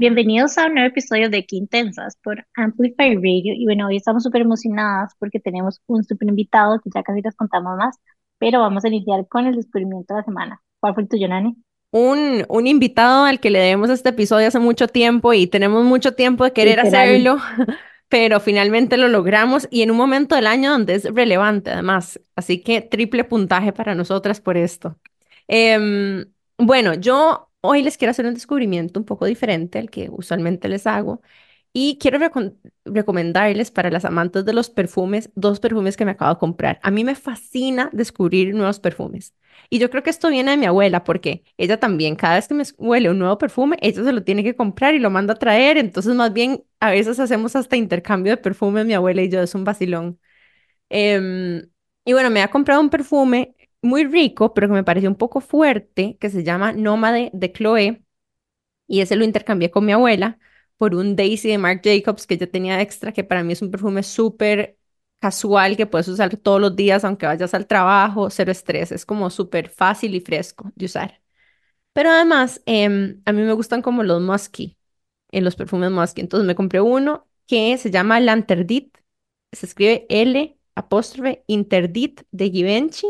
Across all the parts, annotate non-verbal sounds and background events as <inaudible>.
Bienvenidos a un nuevo episodio de Quintensas por Amplify Radio. Y bueno, hoy estamos súper emocionadas porque tenemos un súper invitado que ya casi les contamos más, pero vamos a iniciar con el descubrimiento de la semana. ¿Cuál fue el tuyo, Nani? Un, un invitado al que le debemos este episodio hace mucho tiempo y tenemos mucho tiempo de querer Literal. hacerlo, <laughs> pero finalmente lo logramos y en un momento del año donde es relevante además. Así que triple puntaje para nosotras por esto. Em, bueno, yo hoy les quiero hacer un descubrimiento un poco diferente al que usualmente les hago y quiero recom- recomendarles para las amantes de los perfumes dos perfumes que me acabo de comprar. A mí me fascina descubrir nuevos perfumes. Y yo creo que esto viene de mi abuela, porque ella también, cada vez que me huele un nuevo perfume, ella se lo tiene que comprar y lo manda a traer. Entonces, más bien, a veces hacemos hasta intercambio de perfumes, mi abuela y yo, es un vacilón. Em, y bueno, me ha comprado un perfume muy rico, pero que me pareció un poco fuerte, que se llama Nómade de Chloé, y ese lo intercambié con mi abuela por un Daisy de Marc Jacobs que yo tenía extra, que para mí es un perfume súper casual que puedes usar todos los días, aunque vayas al trabajo, cero estrés, es como súper fácil y fresco de usar. Pero además, em, a mí me gustan como los musky, en los perfumes musky. Entonces me compré uno que se llama Lanterdit, se escribe L apóstrofe Interdit de Givenchy,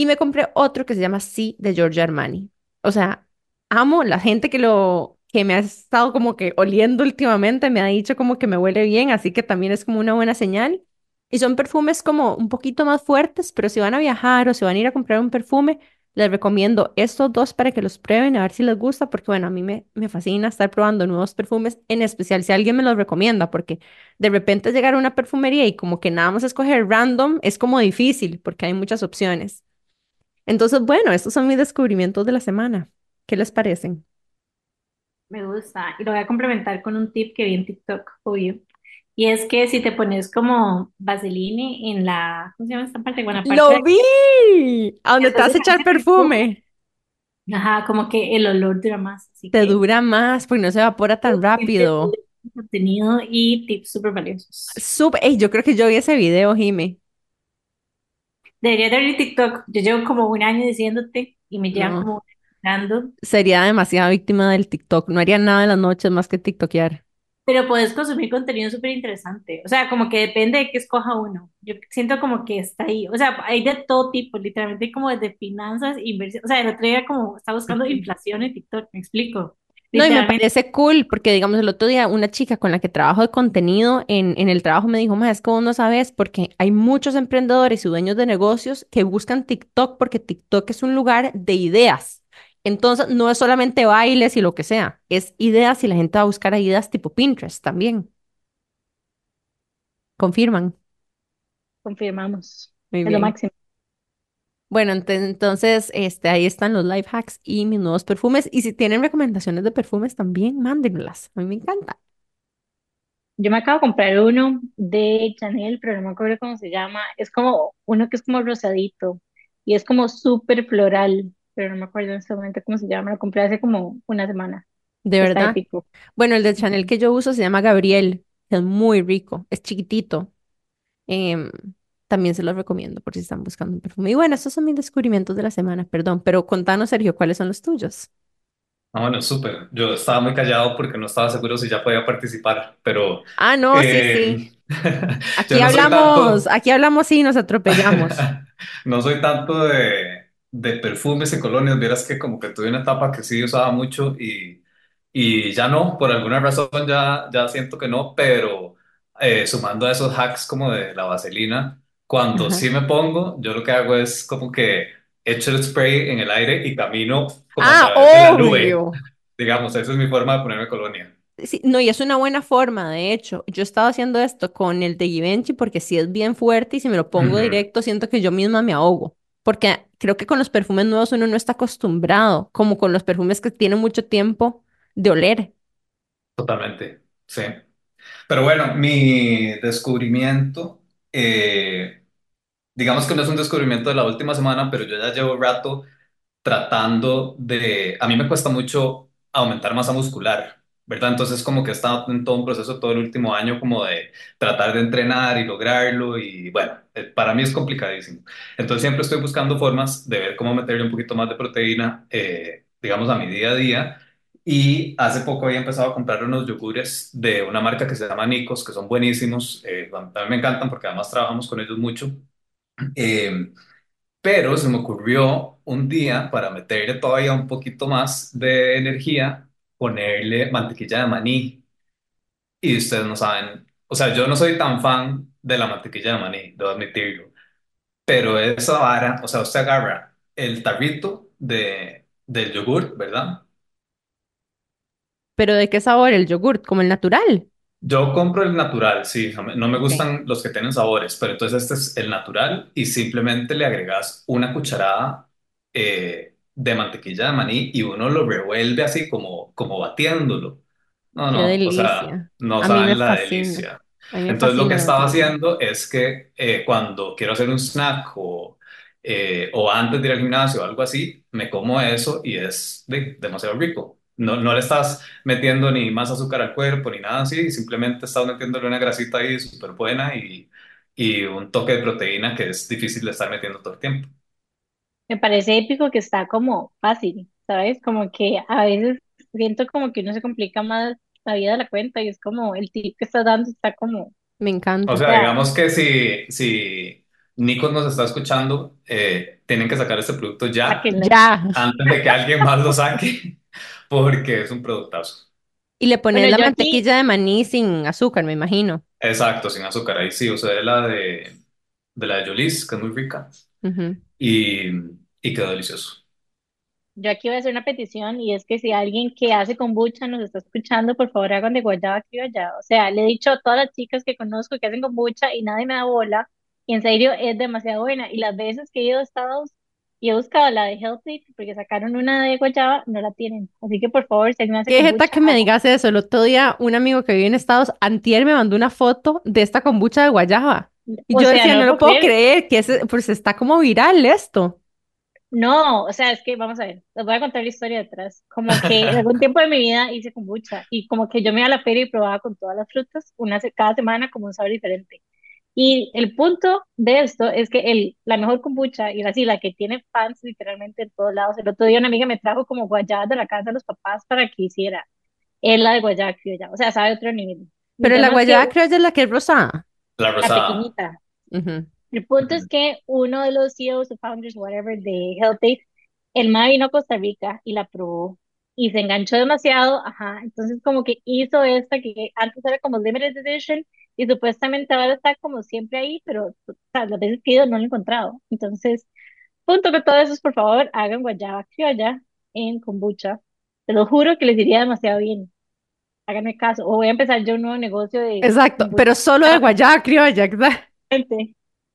y me compré otro que se llama Sí de Giorgio Armani. O sea, amo la gente que lo que me ha estado como que oliendo últimamente, me ha dicho como que me huele bien, así que también es como una buena señal. Y son perfumes como un poquito más fuertes, pero si van a viajar o si van a ir a comprar un perfume, les recomiendo estos dos para que los prueben, a ver si les gusta, porque bueno, a mí me, me fascina estar probando nuevos perfumes, en especial si alguien me los recomienda, porque de repente llegar a una perfumería y como que nada más escoger random es como difícil, porque hay muchas opciones. Entonces, bueno, estos son mis descubrimientos de la semana. ¿Qué les parecen? Me gusta. Y lo voy a complementar con un tip que vi en TikTok, obvio. Y es que si te pones como vaseline en la, ¿cómo se llama esta parte? Lo de vi. ¿A dónde te vas a echar <laughs> perfume, ajá, como que el olor dura más. Así Te que dura más porque no se evapora tan rápido. contenido y tips súper valiosos. Súper. Ey, yo creo que yo vi ese video, Jime. Debería de abrir TikTok. Yo llevo como un año diciéndote y me llevan No, como dando. sería demasiada víctima del TikTok. No haría nada en las noches más que TikTokear. Pero puedes consumir contenido súper interesante. O sea, como que depende de qué escoja uno. Yo siento como que está ahí. O sea, hay de todo tipo, literalmente como desde finanzas, inversión. O sea, el otro día como estaba buscando inflación en TikTok, me explico. No, y me parece cool porque, digamos, el otro día una chica con la que trabajo de contenido en, en el trabajo me dijo, más es que vos no sabes porque hay muchos emprendedores y dueños de negocios que buscan TikTok porque TikTok es un lugar de ideas. Entonces, no es solamente bailes y lo que sea, es ideas y la gente va a buscar ideas tipo Pinterest también. Confirman. confirmamos. Muy Es lo máximo. Bueno, entonces, este, ahí están los life hacks y mis nuevos perfumes. Y si tienen recomendaciones de perfumes también, mándenlas. A mí me encanta. Yo me acabo de comprar uno de Chanel, pero no me acuerdo cómo se llama. Es como uno que es como rosadito y es como súper floral, pero no me acuerdo en este momento cómo se llama. Lo compré hace como una semana. De Está verdad. épico. Bueno, el de Chanel que yo uso se llama Gabriel, es muy rico, es chiquitito. Em, también se los recomiendo por si están buscando un perfume. Y bueno, estos son mis descubrimientos de la semana, perdón, pero contanos, Sergio, ¿cuáles son los tuyos? Ah, bueno, súper. Yo estaba muy callado porque no estaba seguro si ya podía participar, pero Ah, no, sí, sí. eh, <laughs> Aquí no hablamos, tanto, aquí hablamos y nos atropellamos. <laughs> no soy tanto de, de perfumes y colonias. Vieras que como que tuve una etapa que sí usaba mucho y, y ya no, por alguna razón ya, ya siento que no, pero eh, sumando a esos hacks como de la vaselina, cuando Ajá. sí me pongo, yo lo que hago es como que echo el spray en el aire y camino como a Ah, través de la nube. obvio. <laughs> Digamos, esa es mi forma de ponerme colonia. Sí, no, y es una buena forma, de hecho. Yo estaba haciendo esto con el de Givenchy porque si es bien fuerte y si me lo pongo Ujú, directo, siento que yo misma me ahogo. Porque creo que con los perfumes nuevos uno no está acostumbrado, como con los perfumes que tienen mucho tiempo de oler. totalmente, sí. Pero bueno, mi descubrimiento, eh, digamos que no es un descubrimiento de la última semana, pero yo ya llevo rato tratando de, a mí me cuesta mucho aumentar masa muscular, ¿verdad? Entonces como que he estado en todo un proceso todo el último año como de tratar de entrenar y lograrlo y bueno, eh, para mí es complicadísimo. Entonces siempre estoy buscando formas de ver cómo meterle un poquito más de proteína, eh, digamos, a mi día a día Y hace poco había empezado a comprar unos yogures de una marca que se llama Nikos, que son buenísimos. Eh, a mí me encantan porque además trabajamos con ellos mucho. Eh, pero se me ocurrió un día, para meterle todavía un poquito más de energía, ponerle mantequilla de maní. Y ustedes no saben, o sea, yo no soy tan fan de la mantequilla de maní, debo admitirlo. Pero esa vara, o sea, usted agarra el tarrito de, del yogur, ¿verdad? ¿Pero de qué sabor el yogurt? ¿Como el natural? Yo compro el natural, sí, no me, no me Ok. gustan los que tienen sabores, pero entonces este es el natural y simplemente le agregas una cucharada eh, de mantequilla de maní y uno lo revuelve así como, como batiéndolo. No, Qué no, o sea, delicia. no A mí me saben la fascina. delicia. A mí me Entonces lo que fascina estaba haciendo es que eh, cuando quiero hacer un snack o, eh, o antes de ir al gimnasio o algo así, me como eso y es de- demasiado rico. No, no le estás metiendo ni más azúcar al cuerpo ni nada así, simplemente estás metiéndole una grasita ahí súper buena y, y un toque de proteína que es difícil de estar metiendo todo el tiempo. Me parece épico que está como fácil, ¿sabes? Como que a veces siento como que uno se complica más la vida de la cuenta y es como el tip que estás dando está como, o Me O encanta. sea, sea, digamos que si, si Nikos nos está escuchando, eh, tienen que sacar este producto ya, sáquenle. Ya. antes de que alguien más lo saque, <laughs> porque es un productazo. Y le Bueno, pones la yo aquí, mantequilla de maní sin azúcar, me imagino. Exacto, sin azúcar. Ahí sí, usé la de, de la de Jolis, que es muy rica, Ujú. y, y quedó delicioso. yo aquí voy a hacer una petición y es que si alguien que hace kombucha nos está escuchando, por favor hagan de guayaba criolla. O sea, le he dicho a todas las chicas que conozco que hacen kombucha y nadie me da bola. Y en serio es demasiado buena. Y las veces que he ido a Estados y he buscado la de Healthy porque sacaron una de guayaba, no la tienen. Así que por favor, si alguien hace Qué jeta que me digas eso. El otro día un amigo que vive en Estados, antier me mandó una foto de esta kombucha de guayaba. Y O yo sea, decía, no no lo puedo creer. creer, que es, pues está como viral esto. No, o sea, es que vamos a ver, les voy a contar la historia detrás. Como que en algún <laughs> tiempo de mi vida hice kombucha y como que yo me iba a la feria y probaba con todas las frutas, una se- cada semana como un sabor diferente. Y el punto de esto es que el, la mejor kombucha y así la que tiene fans literalmente en todos lados. El otro día una amiga me trajo como guayabas de la casa de los papás para que hiciera. Es la de guayaba criolla, o sea, sabe otro nivel. El Pero la es guayaba creo que es la que es rosada. La la rosada. pequeñita, Ujú. el punto es Ujú. que uno de los CEOs o founders, whatever, de HealthAid, el MA vino a Costa Rica y la probó y se enganchó demasiado, ajá, entonces como que hizo esta que antes era como limited edition y supuestamente ahora está como siempre ahí, pero o sea, las veces que he ido no lo he encontrado. Entonces, punto que todo eso es por favor, hagan guayaba criolla en kombucha. Te lo juro que les iría demasiado bien. Háganme caso. O voy a empezar yo un nuevo negocio de Exacto, kombucha. pero solo de guayaba criolla. <laughs>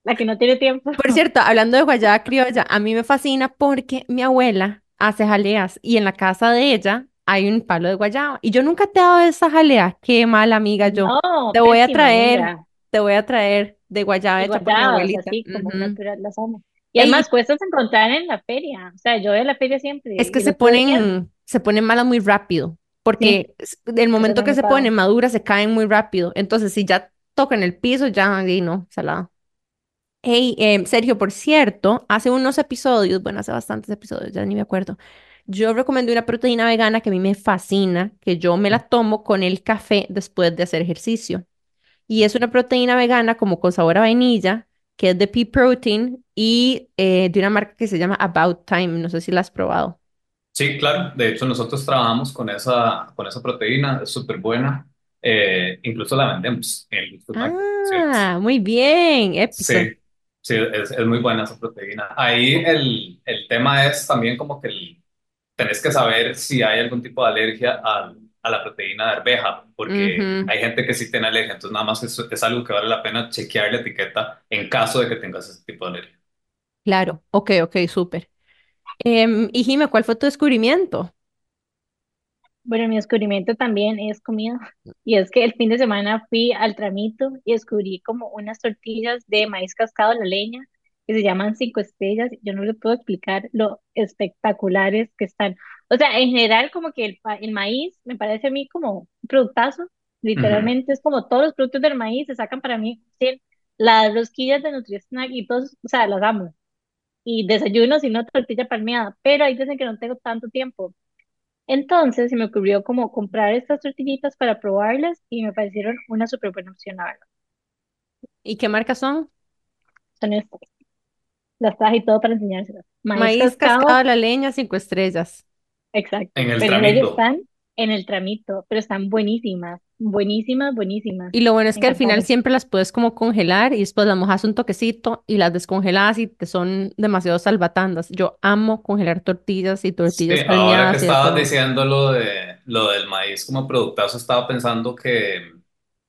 La que no tiene tiempo. Por cierto, hablando de guayaba criolla, a mí me fascina porque mi abuela hace jaleas y en la casa de ella hay un palo de guayaba. Y yo nunca te he dado esa jalea. Qué mala amiga yo. No, Te voy a traer, amiga. te voy a traer de guayaba hecha por mi abuelita. así como Ujú. natural, las amo. Y además cuesta encontrar en la feria. O sea, yo a la feria siempre. es que el se ponen, se ponen malas muy rápido, sí, porque s- del eso no momento que se ponen maduras se caen muy rápido. Entonces, si ya tocan el piso, ya, ahí no, salado. Hey, em, Sergio, por cierto, hace unos episodios, bueno, hace bastantes episodios, ya ni me acuerdo, yo recomendé una proteína vegana que a mí me fascina, que yo me la tomo con el café después de hacer ejercicio. Y es una proteína vegana como con sabor a vainilla, que es de pea protein y eh, de una marca que se llama About Time, no sé si la has probado. Sí, claro. De hecho, nosotros trabajamos con esa, con esa proteína, es súper buena. Eh, incluso la vendemos en el Ah, muy bien, épico. sí, sí, es, es muy buena esa proteína. Ahí el, el tema es también como que el- tenés que saber si hay algún tipo de alergia al- a la proteína de arveja, porque Ujú, hay gente que sí tiene alergia, entonces nada más es, es algo que vale la pena chequear la etiqueta en caso de que tengas ese tipo de alergia. claro, ok, ok, súper. Em, y Jime, ¿cuál fue tu descubrimiento? Bueno, mi descubrimiento también es comida. Y es que el fin de semana fui al Tramito y descubrí como unas tortillas de maíz cascado a la leña que se llaman cinco estrellas. Yo no les puedo explicar lo espectaculares que están. O sea, en general como que el, el maíz me parece a mí como un productazo. Literalmente es como todos los productos del maíz se sacan para mí. Sí, las rosquillas de Nutri-Snack y todos, o sea, las amo. Y desayuno, si no, tortilla palmeada. Pero hay veces que no tengo tanto tiempo. Entonces se me ocurrió como comprar estas tortillitas para probarlas y me parecieron una súper buena opción, la verdad. ¿Y qué marcas son? Son estas. Las traje y todo para enseñárselas. Maíz Maíz cascado cascado, a la leña, cinco estrellas. exacto. En el Pero tramito. están en el tramito, pero están buenísimas, buenísimas, buenísimas. Y lo bueno es que al final siempre las puedes como congelar y después las mojas un toquecito y las descongelas y te son demasiado salvatandas. Yo amo congelar tortillas y Sí, tortillas ahora que estabas todo. diciendo lo de lo del maíz como productazo, estaba pensando que,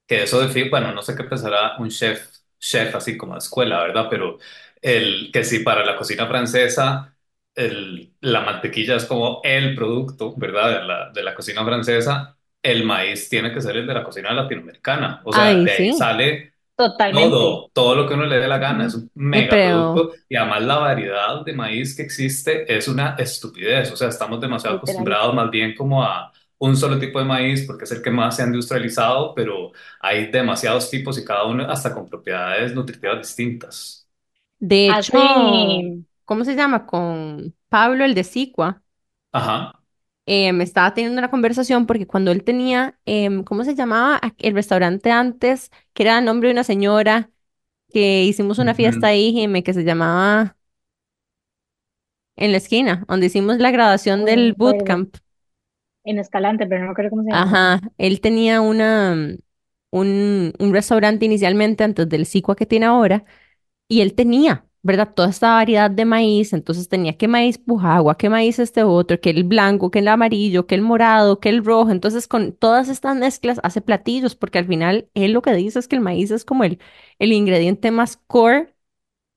que eso de bueno, no sé qué pensará un chef, chef así como de escuela, ¿verdad? Pero el que sí para la cocina francesa el, la mantequilla es como el producto, ¿verdad? De la, de la cocina francesa, el maíz tiene que ser el de la cocina latinoamericana. O sea, Ay, de ahí sí, sale Totalmente. todo, todo lo que uno le dé la gana, es un mega pero producto y además la variedad de maíz que existe es una estupidez, o sea, estamos demasiado Literal. acostumbrados más bien como a un solo tipo de maíz porque es el que más se ha industrializado, pero hay demasiados tipos y cada uno hasta con propiedades nutritivas distintas. de hecho, Hace, ¿cómo se llama? Con Pablo, el de Sicua, Ajá. Eh, me estaba teniendo una conversación porque cuando él tenía, em, ¿cómo se llamaba? El restaurante antes, que era el nombre de una señora que hicimos una fiesta ahí, Jime, que se llamaba en la esquina, donde hicimos la graduación uy, del bootcamp. en Escalante, pero no acuerdo cómo se llamaba. Ajá, él tenía una, un, un restaurante inicialmente antes del Sicua que tiene ahora, y él tenía, ¿verdad? Toda esta variedad de maíz, entonces tenía que maíz pujagua, que maíz este otro, que el blanco, que el amarillo, que el morado, que el rojo, entonces con todas estas mezclas hace platillos, porque al final él lo que dice es que el maíz es como el, el ingrediente más core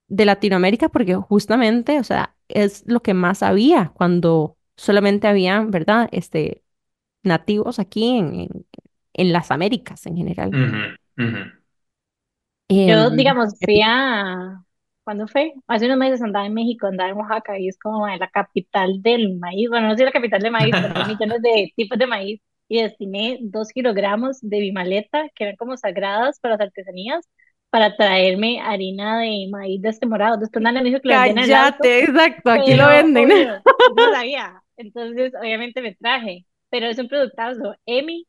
de Latinoamérica, porque justamente, o sea, es lo que más había cuando solamente había, ¿verdad? Este nativos aquí en, en, en las Américas en general. Yo, Em, digamos, fui a, ¿cuándo fue? Hace unos meses andaba en México, andaba en Oaxaca y es como la capital del maíz. Bueno, no sé la capital del maíz, pero hay <laughs> millones de tipos de maíz. Y destiné dos kilogramos de mi maleta, que eran como sagradas para las artesanías, para traerme harina de maíz de este morado. Después nadie me dijo que lo vendían en el auto, Cállate, exacto, aquí lo venden. obvio, no <laughs> sabía. Entonces, obviamente me traje, pero es un productazo. Emi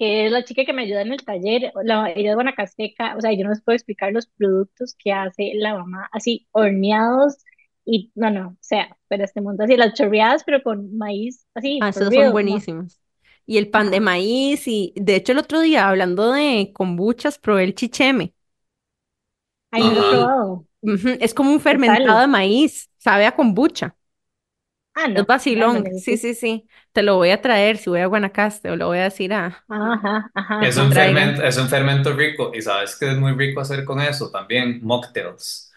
que es la chica que me ayuda en el taller, la, ella es guanacasteca, o sea, yo no les puedo explicar los productos que hace la mamá, así horneados y no, no, o sea, pero este mundo así, las chorreadas, pero con maíz, Ah, así, for esos son no, buenísimos. Y el pan de maíz, y de hecho el otro día, hablando de kombuchas, probé el chicheme. ay, no lo he probado, es como un ¿qué fermentado de maíz, sabe a kombucha. Ah, Es no, lo vacilón, sí, necesito, sí, sí. Te lo voy a traer si voy a Guanacaste o le voy a decir a, ajá, ajá, Es un fermento, es un fermento rico y sabes que es muy rico hacer con eso también, mocktails.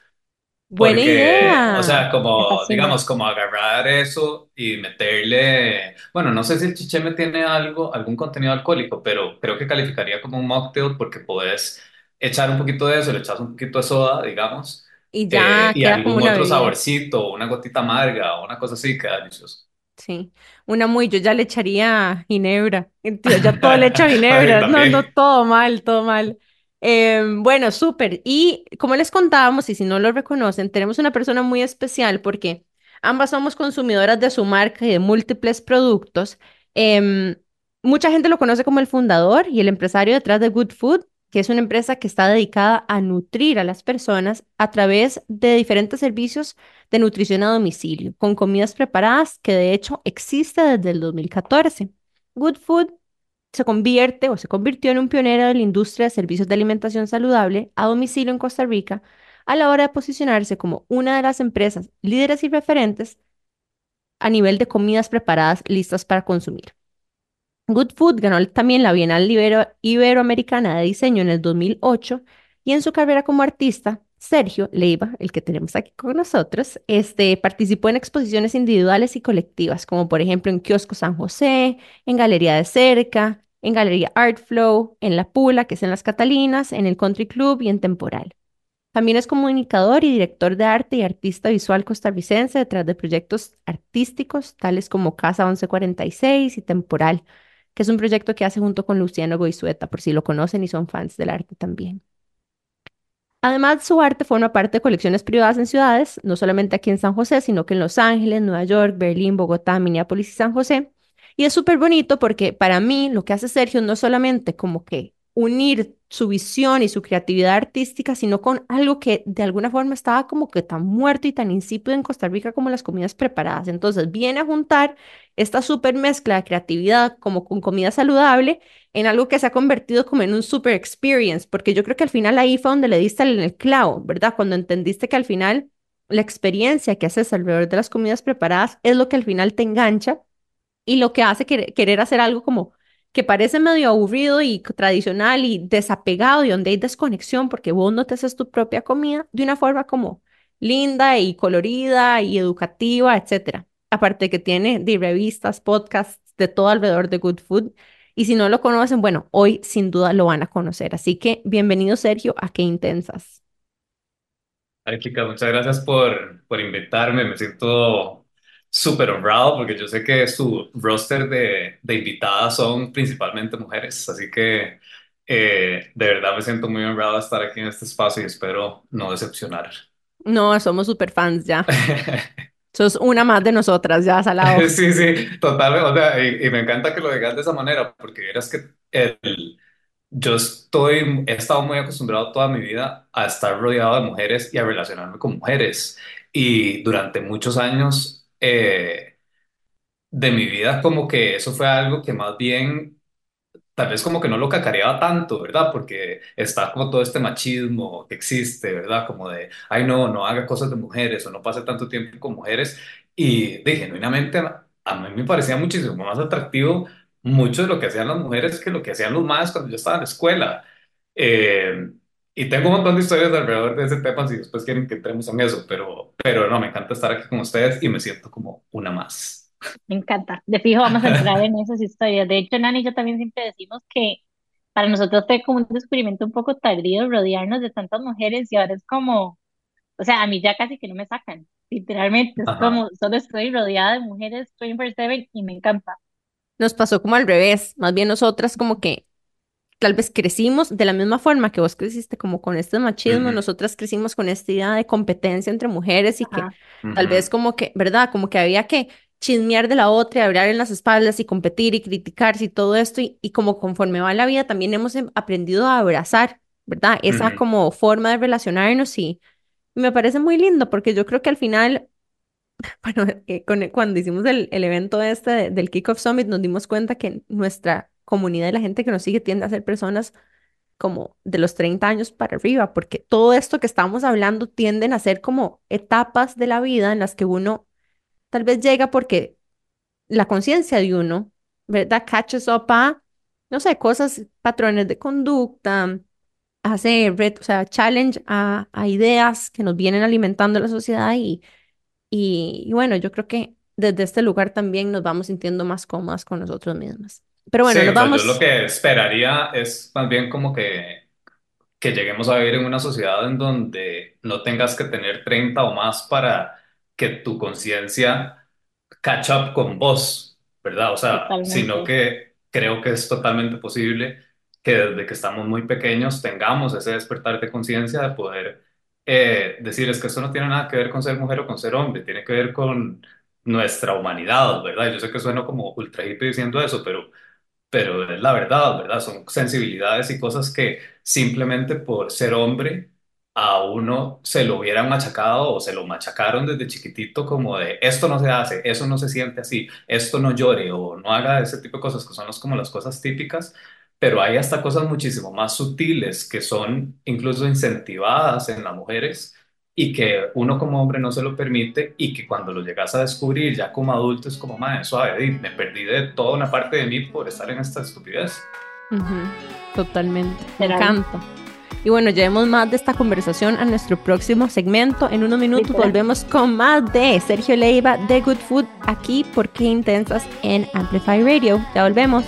Buena Porque, o sea, idea. me como, fascina. digamos, como agarrar eso y meterle, bueno, no sé si el chicheme tiene algo, algún contenido alcohólico, pero creo que calificaría como un mocktail porque puedes echar un poquito de eso, le echas un poquito de soda, digamos, Y eh, ya y queda como algún una otro bebida. saborcito, una gotita amarga o una cosa así, queda delicioso. Sí, una muy, yo ya le echaría ginebra. Ya todo le echo <laughs> ginebra. No, no, todo mal, todo mal. Em, bueno, súper. Y como les contábamos, y si no lo reconocen, tenemos una persona muy especial porque ambas somos consumidoras de su marca y de múltiples productos. Em, mucha gente lo conoce como el fundador y el empresario detrás de Good Food, que es una empresa que está dedicada a nutrir a las personas a través de diferentes servicios de nutrición a domicilio, con comidas preparadas que de hecho existe desde el 2014. Good Food se convierte o se convirtió en un pionero de la industria de servicios de alimentación saludable a domicilio en Costa Rica a la hora de posicionarse como una de las empresas líderes y referentes a nivel de comidas preparadas listas para consumir. Good Food ganó también la Bienal Ibero- Iberoamericana de Diseño en el 2008 y en su carrera como artista, Sergio Leiva, el que tenemos aquí con nosotros, este, participó en exposiciones individuales y colectivas, como por ejemplo en Kiosco San José, en Galería de Cerca, en Galería Art Flow, en La Pula, que es en Las Catalinas, en el Country Club y en Temporal. También es comunicador y director de arte y artista visual costarricense detrás de proyectos artísticos tales como Casa 1146 y Temporal, que es un proyecto que hace junto con Luciano Goizueta, por si lo conocen y son fans del arte también. Además, su arte forma parte de colecciones privadas en ciudades, no solamente aquí en San José, sino que en Los Ángeles, Nueva York, Berlín, Bogotá, Minneapolis y San José, Y es súper bonito porque para mí lo que hace Sergio no solamente como que unir su visión y su creatividad artística, sino con algo que de alguna forma estaba como que tan muerto y tan insípido en Costa Rica como las comidas preparadas. Entonces viene a juntar esta súper mezcla de creatividad como con comida saludable en algo que se ha convertido como en un super experience, porque yo creo que al final ahí fue donde le diste el, el clavo, ¿verdad? Cuando entendiste que al final la experiencia que haces alrededor de las comidas preparadas es lo que al final te engancha y lo que hace querer, hacer algo como que parece medio aburrido y tradicional y desapegado y donde hay desconexión porque vos no te haces tu propia comida de una forma como linda y colorida y educativa, etcétera. Aparte que tiene de revistas, podcasts de todo alrededor de Good Food. Y si no lo conocen, bueno, hoy sin duda lo van a conocer. Así que bienvenido, Sergio, a Qué Intensas. Ay, muchas gracias por, por invitarme. Me siento súper honrado porque yo sé que su roster de, de invitadas son principalmente mujeres. Así que eh, de verdad me siento muy honrado de estar aquí en este espacio y espero no decepcionar. No, somos súper fans ya. <laughs> Sos una más de nosotras, ya, Salado. <laughs> Sí, sí, totalmente. O sea, y, y me encanta que lo digas de esa manera porque eras que el yo estoy, he estado muy acostumbrado toda mi vida a estar rodeado de mujeres y a relacionarme con mujeres. Y durante muchos años eh, de mi vida, como que eso fue algo que más bien tal vez como que no lo cacareaba tanto, ¿verdad? Porque está como todo este machismo que existe, ¿verdad? Como de, ay, no, no haga cosas de mujeres o no pase tanto tiempo con mujeres. Y de, genuinamente, a mí me parecía muchísimo más atractivo mucho de lo que hacían las mujeres que lo que hacían los más cuando yo estaba en la escuela. Eh, y tengo un montón de historias alrededor de ese tema, si después quieren que entremos en eso, pero, pero no, me encanta estar aquí con ustedes y me siento como una más. Me encanta. De fijo vamos a entrar en esas historias. De hecho, Nani y yo también siempre decimos que para nosotros fue como un descubrimiento un poco tardío rodearnos de tantas mujeres y ahora es como, o sea, a mí ya casi que no me sacan. Literalmente es Ajá. como, solo estoy rodeada de mujeres 24/7 y me encanta. Nos pasó como al revés, más bien nosotras como que tal vez crecimos de la misma forma que vos creciste como con este machismo, nosotras crecimos con esta idea de competencia entre mujeres y que tal vez como que, ¿verdad? Como que había que chismear de la otra y hablar en las espaldas y competir y criticarse y todo esto. Y, y como conforme va la vida también hemos em- aprendido a abrazar, ¿verdad? Esa como forma de relacionarnos y, y me parece muy lindo porque yo creo que al final <laughs> bueno, eh, con cuando hicimos el, el evento este de- del Kickoff Summit, nos dimos cuenta que nuestra comunidad y la gente que nos sigue tiende a ser personas como de los 30 años para arriba, porque todo esto que estamos hablando tienden a ser como etapas de la vida en las que uno tal vez llega porque la conciencia de uno, ¿verdad? Catches up a, no sé, cosas, patrones de conducta, hace o sea, challenge a, a ideas que nos vienen alimentando la sociedad y y, y bueno, yo creo que desde este lugar también nos vamos sintiendo más cómodas con nosotros mismas. Pero Sí, bueno, nos o sea, yo lo vamos que esperaría es más bien como que, que lleguemos a vivir en una sociedad en donde no tengas que tener 30 o más para que tu conciencia catch up con vos, ¿verdad? O sea, sino totalmente. que creo que es totalmente posible que desde que estamos muy pequeños tengamos ese despertar de conciencia de poder eh, decir, es que esto no tiene nada que ver con ser mujer o con ser hombre, tiene que ver con nuestra humanidad, ¿verdad? Yo sé que suena como ultra hippie diciendo eso, pero pero es la verdad, ¿verdad? Son sensibilidades y cosas que simplemente por ser hombre a uno se lo hubieran machacado o se lo machacaron desde chiquitito como de esto no se hace, eso no se siente así, esto no llore o no haga ese tipo de cosas que son los- como las cosas típicas, pero hay hasta cosas muchísimo más sutiles que son incluso incentivadas en las mujeres y que uno como hombre no se lo permite y que cuando lo llegas a descubrir ya como adulto es como, madre, suave, me perdí de toda una parte de mí por estar en esta estupidez. Ujú, totalmente, me encanta. Y bueno, llevemos más de esta conversación a nuestro próximo segmento. En unos minutos volvemos con más de Sergio Leiva de Good Food aquí por Qué Intensas en Amplify Radio. Ya volvemos.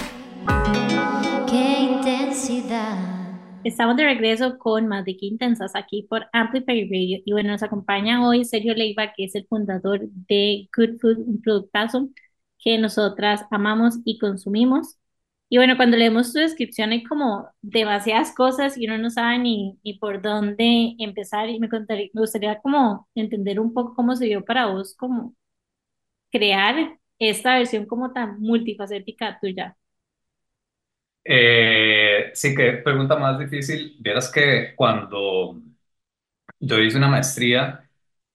Estamos de regreso con más de Qué Intensas aquí por Amplify Radio. Y bueno, nos acompaña hoy Sergio Leiva, que es el fundador de Good Food, un productazo que nosotras amamos y consumimos. Y bueno, cuando leemos su descripción hay como demasiadas cosas y uno no sabe ni, ni por dónde empezar. Y me, contaría- me gustaría como entender un poco cómo se dio para vos como crear esta versión como tan multifacética tuya. Eh, sí, que pregunta más difícil. Vieras que cuando yo hice una maestría,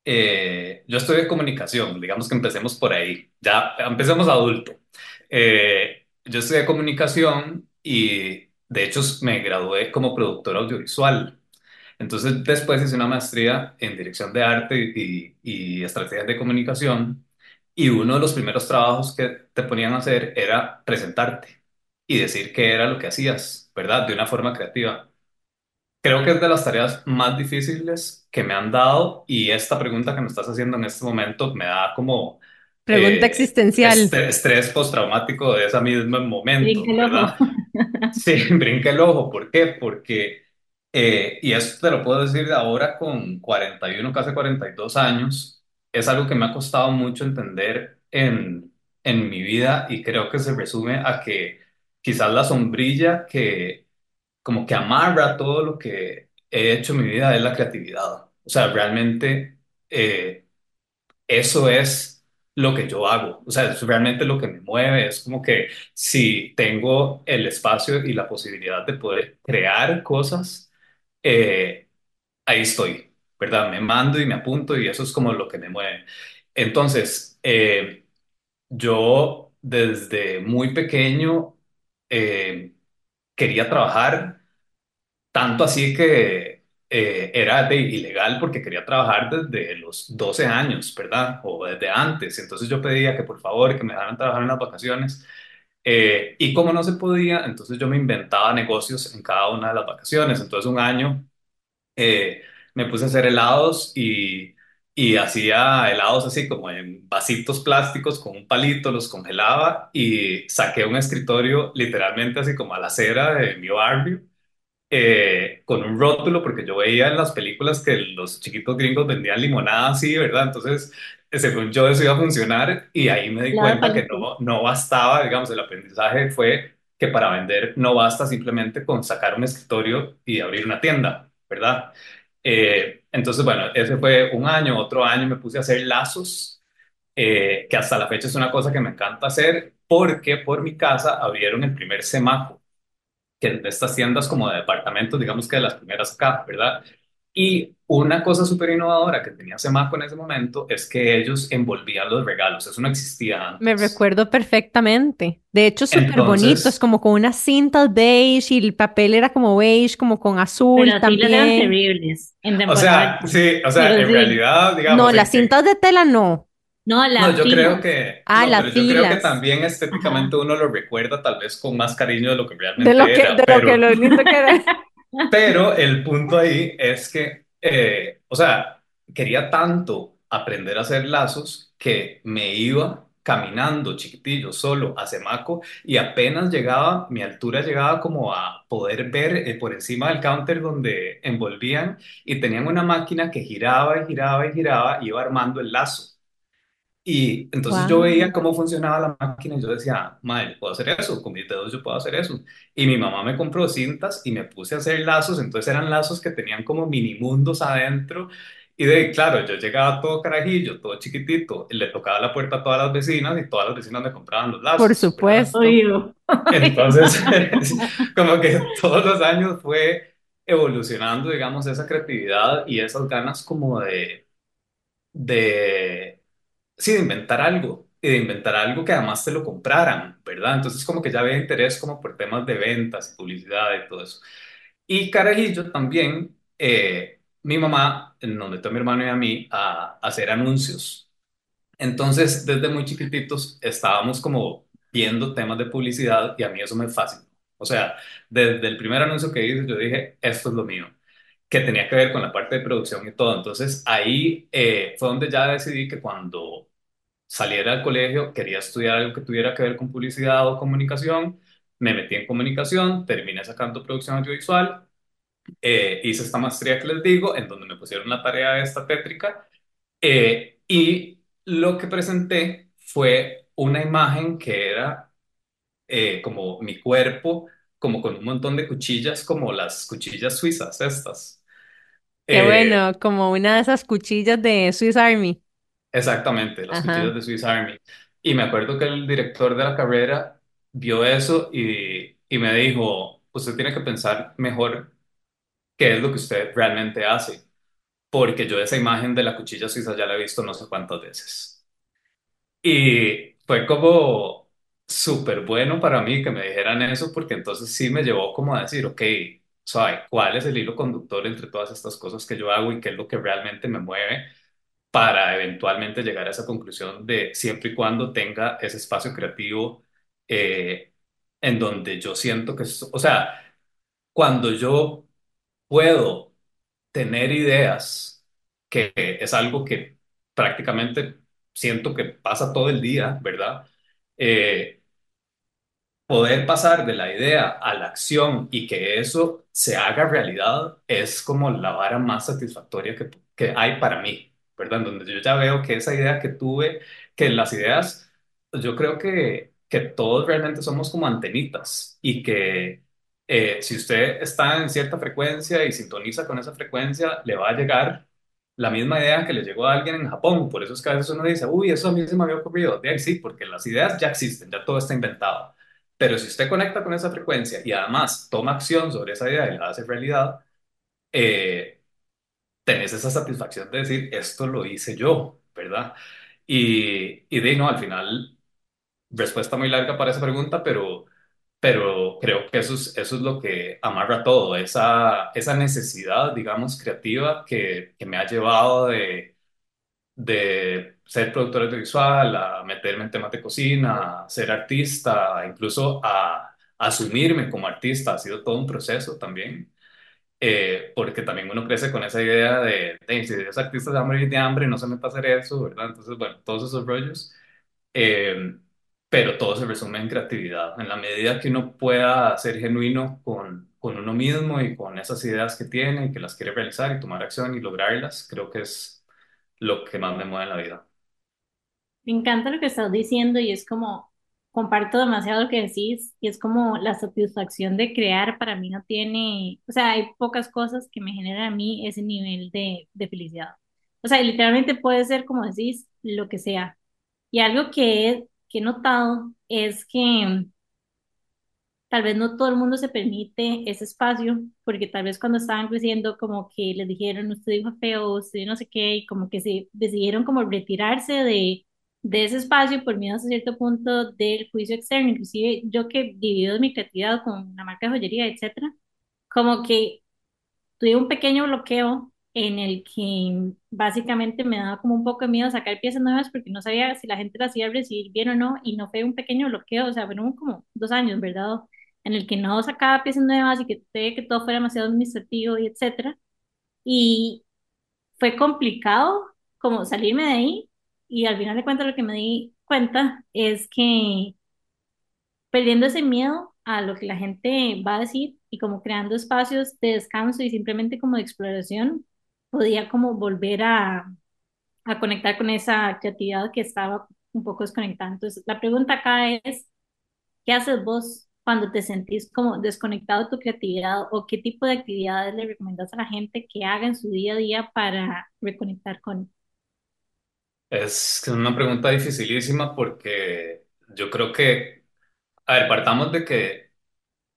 eh, yo estudié comunicación, digamos que empecemos por ahí, ya empecemos adulto. Eh, yo estudié comunicación y de hecho me gradué como productor audiovisual. Entonces después hice una maestría en dirección de arte y, y estrategias de comunicación y uno de los primeros trabajos que te ponían a hacer era presentarte y decir qué era lo que hacías, ¿verdad? De una forma creativa. Creo que es de las tareas más difíciles que me han dado y esta pregunta que me estás haciendo en este momento me da como Pregunta eh, existencial. este- estrés postraumático de ese mismo Brinca momento, el ojo. <laughs> Sí, brinca el ojo. ¿Por qué? Porque, eh, y esto te lo puedo decir de ahora con 41, casi 42 años, es algo que me ha costado mucho entender en, en mi vida y creo que se resume a que quizás la sombrilla que como que amarra todo lo que he hecho en mi vida es la creatividad. O sea, realmente eh, eso es lo que yo hago. O sea, es realmente lo que me mueve. Es como que si tengo el espacio y la posibilidad de poder crear cosas, eh, ahí estoy, ¿verdad? Me mando y me apunto y eso es como lo que me mueve. Entonces, eh, yo desde muy pequeño eh, quería trabajar tanto así que eh, era de ilegal porque quería trabajar desde los 12 años, ¿verdad? O desde antes. Entonces yo pedía que por favor que me dejaran trabajar en las vacaciones. Eh, y como no se podía, entonces yo me inventaba negocios en cada una de las vacaciones. Entonces un año eh, me puse a hacer helados y, y hacía helados así como en vasitos plásticos con un palito, los congelaba y saqué un escritorio literalmente así como a la acera de mi barrio eh, con un rótulo, porque yo veía en las películas que los chiquitos gringos vendían limonada así, ¿verdad? Entonces, según yo, eso iba a funcionar y ahí me di cuenta que no, no bastaba, digamos, el aprendizaje fue que para vender no basta simplemente con sacar un escritorio y abrir una tienda, ¿verdad? Eh, entonces, bueno, ese fue un año, otro año me puse a hacer lazos, eh, que hasta la fecha es una cosa que me encanta hacer, porque por mi casa abrieron el primer semáforo que de estas tiendas como de departamentos, digamos que de las primeras acá, ¿verdad? Y una cosa súper innovadora que tenía Semaco en ese momento es que ellos envolvían los regalos, eso no existía Me antes. recuerdo perfectamente. De hecho, súper bonito. Es Entonces, como con unas cintas beige y el papel era como beige, como con azul Pero las eran también. terribles en o temporada sea, sí, o sea, Pero en sí, realidad, No, digamos, las en, en- cintas de tela no. no, no, las yo creo filas. que, Ah, no, las pero yo creo que filas. también Ajá. estéticamente uno lo recuerda tal vez con más cariño de lo que De lo realmente que, era, de lo que pero lo lindo que era. <laughs> Pero el punto ahí es que, eh, o sea, quería tanto aprender a hacer lazos que me iba caminando chiquitillo, solo a Semaco y apenas llegaba, mi altura llegaba como a poder ver eh, por encima del counter donde envolvían y tenían una máquina que giraba y giraba y giraba y iba armando el lazo. Y entonces yo veía cómo funcionaba la máquina y yo decía, madre, puedo hacer eso, con mis dedos yo puedo hacer eso. Y mi mamá me compró cintas y me puse a hacer lazos, entonces eran lazos que tenían como mini mundos adentro. Y de claro, yo llegaba todo carajillo, todo chiquitito, y le tocaba la puerta a todas las vecinas y todas las vecinas me compraban los Por lazos, ¿verdad? supuesto. <laughs> Entonces, <laughs> como que todos los años fue evolucionando, digamos, esa creatividad y esas ganas como de, de Sí, de inventar algo, y de inventar algo que además te lo compraran, ¿verdad? Entonces como que ya había interés como por temas de ventas y publicidad y todo eso. Y carajillo también, eh, mi mamá nos metió a mi hermano y a mí a, hacer anuncios. Entonces, desde muy chiquititos estábamos como viendo temas de publicidad y a mí eso me fascinó. O sea, desde el primer anuncio que hice, yo dije, esto es lo mío, que tenía que ver con la parte de producción y todo. Entonces, ahí eh, fue donde ya decidí que cuando saliera del colegio, quería estudiar algo que tuviera que ver con publicidad o comunicación, me metí en comunicación, terminé sacando producción audiovisual, eh, hice esta maestría que les digo, en donde me pusieron la tarea esta tétrica, eh, y lo que presenté fue una imagen que era eh, como mi cuerpo, como con un montón de cuchillas, como las cuchillas suizas estas. Qué Eh, bueno, como una de esas cuchillas de Swiss Army. Exactamente, las cuchillas Ajá. de Swiss Army. Y me acuerdo que el director de la carrera vio eso y, y me dijo, usted tiene que pensar mejor qué es lo que usted realmente hace, porque yo esa imagen de la cuchilla suiza ya la he visto no sé cuántas veces. Y fue como súper bueno para mí que me dijeran eso, porque entonces sí me llevó como a decir, ok. ¿Cuál es el hilo conductor entre todas estas cosas que yo hago y qué es lo que realmente me mueve? Para eventualmente llegar a esa conclusión de siempre y cuando tenga ese espacio creativo eh, en donde yo siento que, o sea, cuando yo puedo tener ideas, que es algo que prácticamente siento que pasa todo el día, ¿verdad? Eh, poder pasar de la idea a la acción y que eso se haga realidad es como la vara más satisfactoria que, que hay para mí, ¿verdad? Donde yo ya veo que esa idea que tuve, que las ideas, yo creo que, que todos realmente somos como antenitas y que eh, si usted está en cierta frecuencia y sintoniza con esa frecuencia, le va a llegar la misma idea que le llegó a alguien en Japón. Por eso es que a veces uno dice, uy, eso a mí se me había ocurrido. De ahí sí, porque las ideas ya existen, ya todo está inventado. Pero si usted conecta con esa frecuencia y además toma acción sobre esa idea y la hace realidad, eh, tenés esa satisfacción de decir, esto lo hice yo, ¿verdad? Y, y de no, al final, respuesta muy larga para esa pregunta, pero, pero creo que eso es, eso es lo que amarra todo, esa, esa necesidad, digamos, creativa que, que me ha llevado de de ser productor audiovisual, a meterme en temas de cocina, a ser artista, incluso a, asumirme como artista, ha sido todo un proceso también, eh, porque también uno crece con esa idea de, de si eres artista de hambre y de hambre, no se a hacer eso, ¿verdad? Entonces, bueno, todos esos rollos, eh, pero todo se resume en creatividad. En la medida que uno pueda ser genuino con, con uno mismo y con esas ideas que tiene y que las quiere realizar y tomar acción y lograrlas, creo que es lo que más me mueve en la vida. Me encanta lo que estás diciendo y es como, comparto demasiado lo que decís y es como la satisfacción de crear para mí no tiene, o sea, hay pocas cosas que me generan a mí ese nivel de, de felicidad. O sea, literalmente puede ser, como decís, lo que sea. Y algo que que he notado es que tal vez no todo el mundo se permite ese espacio, porque tal vez cuando estaban creciendo como que les dijeron, usted dijo feo, usted no sé qué, y como que se decidieron como retirarse de, de ese espacio por miedo a cierto punto del juicio externo, inclusive yo que he vivido mi creatividad con una marca de joyería, etcétera, como que tuve un pequeño bloqueo en el que básicamente me daba como un poco de miedo sacar piezas nuevas porque no sabía si la gente las iba a recibir bien o no y no fue un pequeño bloqueo, o sea, fueron como dos años, ¿verdad? En el que no sacaba piezas nuevas y que, que todo fuera demasiado administrativo y etcétera. Y fue complicado como salirme de ahí y al final de cuentas lo que me di cuenta es que perdiendo ese miedo a lo que la gente va a decir y como creando espacios de descanso y simplemente como de exploración, podía como volver a, a conectar con esa creatividad que estaba un poco desconectada. Entonces, la pregunta acá es, ¿qué haces vos cuando te sentís como desconectado de tu creatividad o qué tipo de actividades le recomendás a la gente que haga en su día a día para reconectar con? Es una pregunta dificilísima porque yo creo que, a ver, partamos de que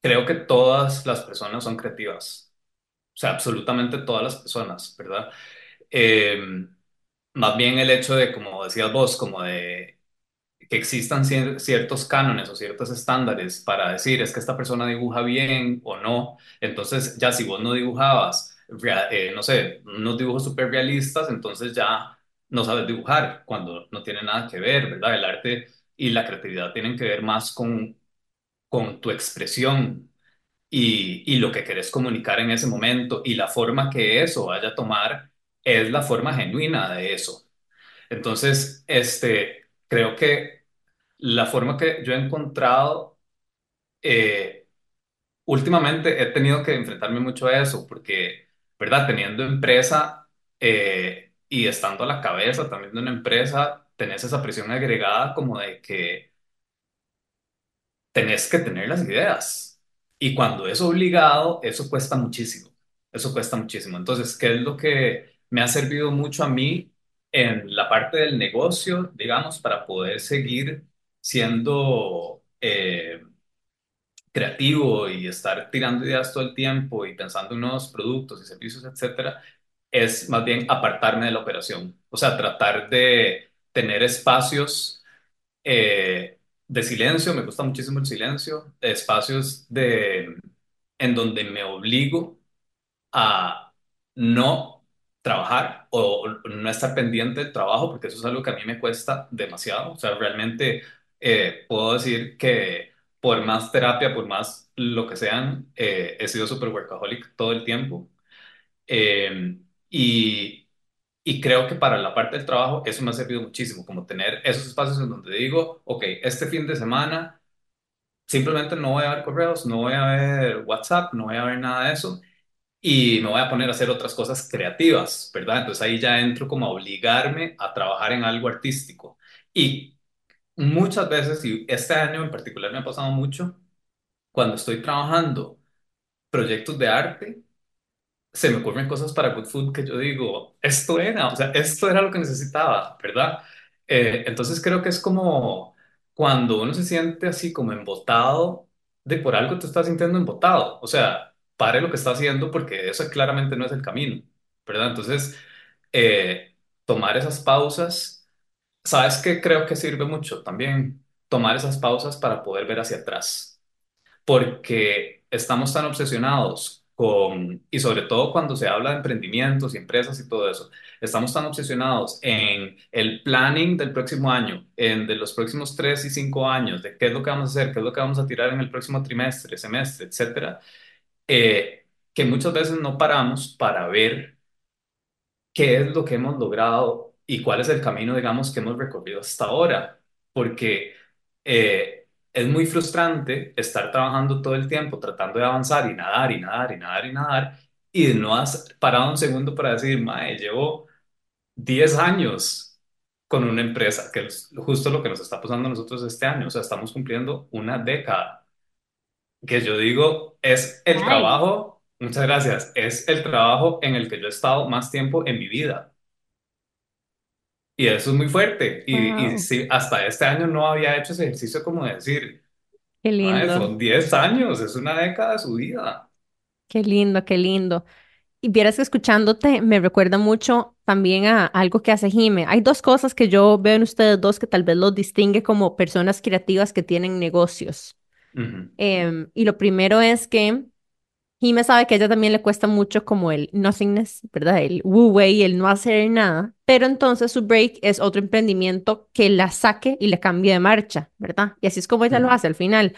creo que todas las personas son creativas, o sea, absolutamente todas las personas, ¿verdad? Eh, más bien el hecho de, como decías vos, como de que existan cier- ciertos cánones o ciertos estándares para decir es que esta persona dibuja bien o no. Entonces, ya si vos no dibujabas, eh, no sé, unos dibujos súper realistas, entonces ya no sabes dibujar cuando no tiene nada que ver, ¿verdad? El arte y la creatividad tienen que ver más con, con tu expresión. Y, y lo que querés comunicar en ese momento y la forma que eso vaya a tomar es la forma genuina de eso. Entonces, este, creo que la forma que yo he encontrado, eh, últimamente he tenido que enfrentarme mucho a eso, porque, ¿verdad? Teniendo empresa eh, y estando a la cabeza también de una empresa, tenés esa presión agregada como de que tenés que tener las ideas. Y cuando es obligado, eso cuesta muchísimo. Eso cuesta muchísimo. Entonces, ¿qué es lo que me ha servido mucho a mí? en la parte del negocio, digamos, para poder seguir siendo eh, creativo y estar tirando ideas todo el tiempo y pensando en nuevos productos y servicios, etcétera, es más bien apartarme de la operación. O sea, tratar de tener espacios eh, de silencio, me gusta muchísimo el silencio, espacios de, en donde me obligo a no trabajar o no estar pendiente del trabajo, porque eso es algo que a mí me cuesta demasiado. O sea, realmente eh, puedo decir que por más terapia, por más lo que sean, eh, he sido super workaholic todo el tiempo. Eh, y, creo que para la parte del trabajo eso me ha servido muchísimo, como tener esos espacios en donde digo, ok, este fin de semana simplemente no voy a ver correos, no voy a ver WhatsApp, no voy a ver nada de eso y me voy a poner a hacer otras cosas creativas, ¿verdad? Entonces ahí ya entro como a obligarme a trabajar en algo artístico. Y muchas veces, y este año en particular me ha pasado mucho, cuando estoy trabajando proyectos de arte, se me ocurren cosas para Good Food que yo digo, esto era, o sea, esto era lo que necesitaba, ¿verdad? Eh, entonces creo que es como cuando uno se siente así como embotado de por algo te estás sintiendo embotado, o sea, pare lo que está haciendo porque eso claramente no es el camino, ¿verdad? Entonces, eh, tomar esas pausas, ¿sabes qué? Creo que sirve mucho también, tomar esas pausas para poder ver hacia atrás porque estamos tan obsesionados con, y sobre todo cuando se habla de emprendimientos y empresas y todo eso, estamos tan obsesionados en el planning del próximo año, en de los próximos tres y cinco años, de qué es lo que vamos a hacer, qué es lo que vamos a tirar en el próximo trimestre, semestre, etcétera, eh, que muchas veces no paramos para ver qué es lo que hemos logrado y cuál es el camino, digamos, que hemos recorrido hasta ahora. Porque eh, es muy frustrante estar trabajando todo el tiempo, tratando de avanzar y nadar y nadar y nadar y nadar, y no has parado un segundo para decir, mae, llevo 10 años con una empresa, que es justo lo que nos está pasando a nosotros este año. O sea, estamos cumpliendo una década, que yo digo, es el Ay, trabajo. Muchas gracias. Es el trabajo en el que yo he estado más tiempo en mi vida. Y eso es muy fuerte. Y, y Wow, sí, hasta este año no había hecho ese ejercicio como de decir, qué "Mae, lindo, son 10 años, es una década de su vida. qué lindo, qué lindo. Y vieras que escuchándote me recuerda mucho también a algo que hace Jime. Hay dos cosas que yo veo en ustedes dos que tal vez los distingue como personas creativas que tienen negocios. Em, y lo primero es que Jime sabe que a ella también le cuesta mucho como el nothingness, ¿verdad? El wu wei, el no hacer nada. Pero entonces su break es otro emprendimiento que la saque y le cambie de marcha, ¿verdad? Y así es como ella lo hace al final.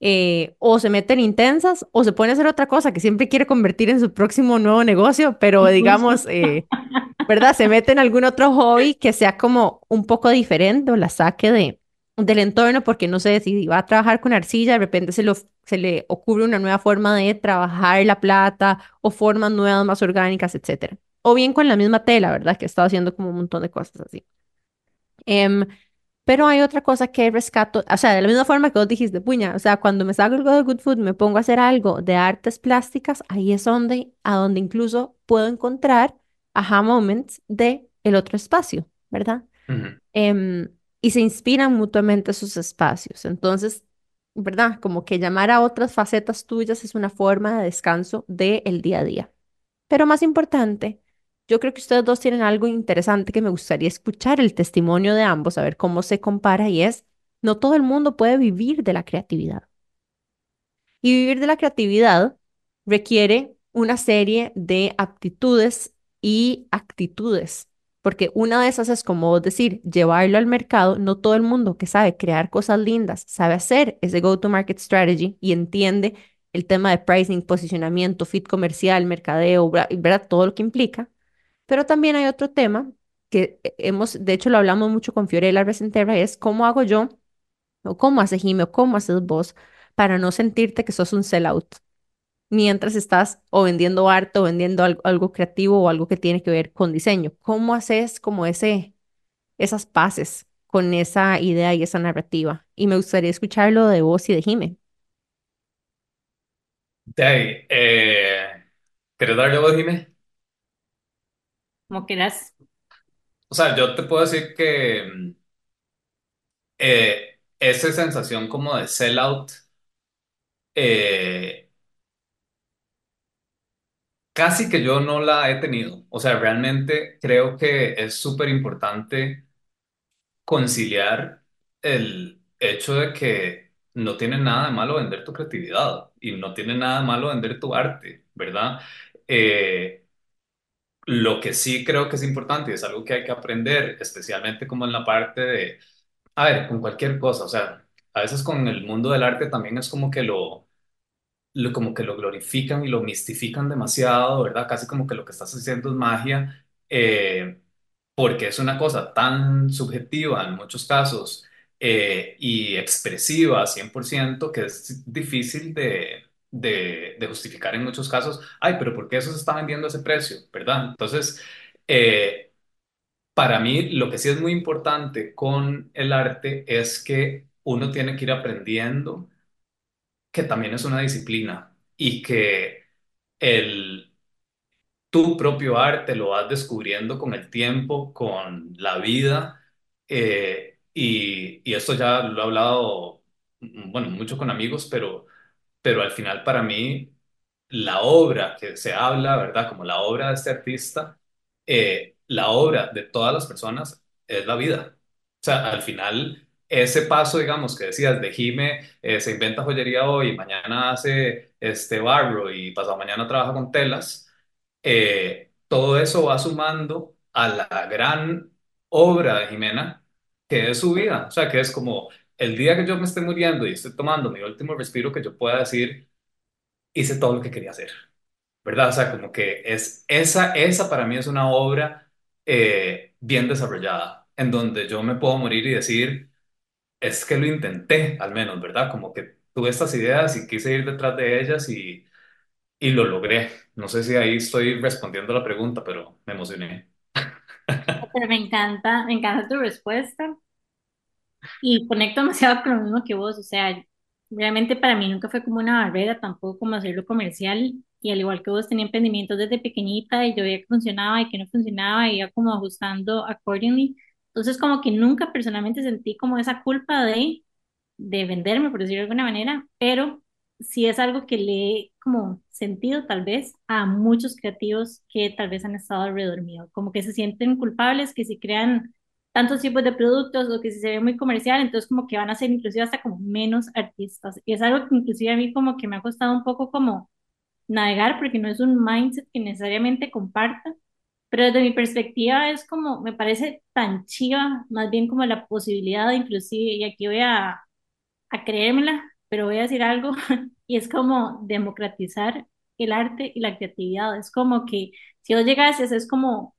Eh, o se mete en intensas o se pone a hacer otra cosa que siempre quiere convertir en su próximo nuevo negocio, pero digamos, eh, ¿verdad? Se mete en algún otro hobby que sea como un poco diferente o la saque de, del entorno, porque no sé si va a trabajar con arcilla, de repente se, lo, se le ocurre una nueva forma de trabajar la plata o formas nuevas más orgánicas, etcétera. O bien con la misma tela, ¿verdad? Que está haciendo como un montón de cosas así. Em, pero hay otra cosa que rescato, o sea, de la misma forma que vos dijiste, puña, o sea, cuando me salgo algo de Good Food, me pongo a hacer algo de artes plásticas, ahí es donde, a donde incluso puedo encontrar aha moments de el otro espacio, ¿verdad? Em, y se inspiran mutuamente esos espacios. Entonces, ¿verdad? Como que llamar a otras facetas tuyas es una forma de descanso del día a día. Pero más importante, yo creo que ustedes dos tienen algo interesante que me gustaría escuchar el testimonio de ambos, a ver cómo se compara y es, no todo el mundo puede vivir de la creatividad. Y vivir de la creatividad requiere una serie de aptitudes y actitudes, porque una de esas es como vos decir, llevarlo al mercado. No todo el mundo que sabe crear cosas lindas sabe hacer ese go-to-market strategy y entiende el tema de pricing, posicionamiento, fit comercial, mercadeo, ¿verdad? Todo lo que implica. Pero también hay otro tema que eh, hemos, de hecho lo hablamos mucho con Fiorella Resenterra, es cómo hago yo o cómo hace Jimmy o cómo haces vos para no sentirte que sos un sellout mientras estás o vendiendo arte o vendiendo algo, algo creativo o algo que tiene que ver con diseño. ¿Cómo haces como ese, esas paces con esa idea y esa narrativa? Y me gustaría escucharlo de vos y de Jimmy. De ahí, eh, ¿querés darle voz, Jimé? Como quieras. O sea, yo te puedo decir que eh, esa sensación como de sellout, eh, casi que yo no la he tenido. O sea, realmente creo que es súper importante conciliar el hecho de que no tiene nada de malo vender tu creatividad y no tiene nada de malo vender tu arte, ¿verdad? Eh, lo que sí creo que es importante y es algo que hay que aprender, especialmente como en la parte de, a ver, con cualquier cosa, o sea, a veces con el mundo del arte también es como que lo lo, como que lo glorifican y lo mistifican demasiado, ¿verdad? Casi como que lo que estás haciendo es magia, eh, porque es una cosa tan subjetiva en muchos casos eh, y expresiva 100% que es difícil de, de, de justificar en muchos casos. Ay, pero ¿por qué eso se está vendiendo a ese precio? ¿Verdad? Entonces, eh, para mí lo que sí es muy importante con el arte es que uno tiene que ir aprendiendo que también es una disciplina y que el, tu propio arte lo vas descubriendo con el tiempo, con la vida. eh, y, y esto ya lo he hablado, mm, bueno, mucho con amigos, pero, pero al final para mí la obra que se habla, ¿verdad? Como la obra de este artista, eh, la obra de todas las personas es la vida. O sea, al final, ese paso, digamos, que decías, de Jime, eh, se inventa joyería hoy, mañana hace este barro y pasado mañana trabaja con telas, eh, todo eso va sumando a la gran obra de Jimena, que es su vida. O sea, que es como el día que yo me esté muriendo y esté tomando mi último respiro, que yo pueda decir, hice todo lo que quería hacer. ¿verdad? O sea, como que es, esa, esa para mí es una obra eh, bien desarrollada, en donde yo me puedo morir y decir, es que lo intenté, al menos, ¿verdad? Como que tuve estas ideas y quise ir detrás de ellas y, y lo logré. No sé si ahí estoy respondiendo la pregunta, pero me emocioné. <laughs> Me encanta, me encanta tu respuesta y conecto demasiado con lo mismo que vos, o sea, realmente para mí nunca fue como una barrera tampoco como hacerlo comercial y al igual que vos tenía emprendimientos desde pequeñita y yo veía que funcionaba y que no funcionaba iba como ajustando accordingly. Entonces como que nunca personalmente sentí como esa culpa de de venderme, por decirlo de alguna manera, pero sí es algo que le he como sentido tal vez a muchos creativos que tal vez han estado redormidos, como que se sienten culpables, que si crean tantos tipos de productos o que si se ve muy comercial, entonces como que van a ser inclusive hasta como menos artistas. Y es algo que inclusive a mí como que me ha costado un poco como navegar porque no es un mindset que necesariamente comparta, pero desde mi perspectiva es como, me parece tan chiva, más bien como la posibilidad inclusive, y aquí voy a a creérmela, pero voy a decir algo, <laughs> y es como democratizar el arte y la creatividad. Es como que si vos llegases, es como,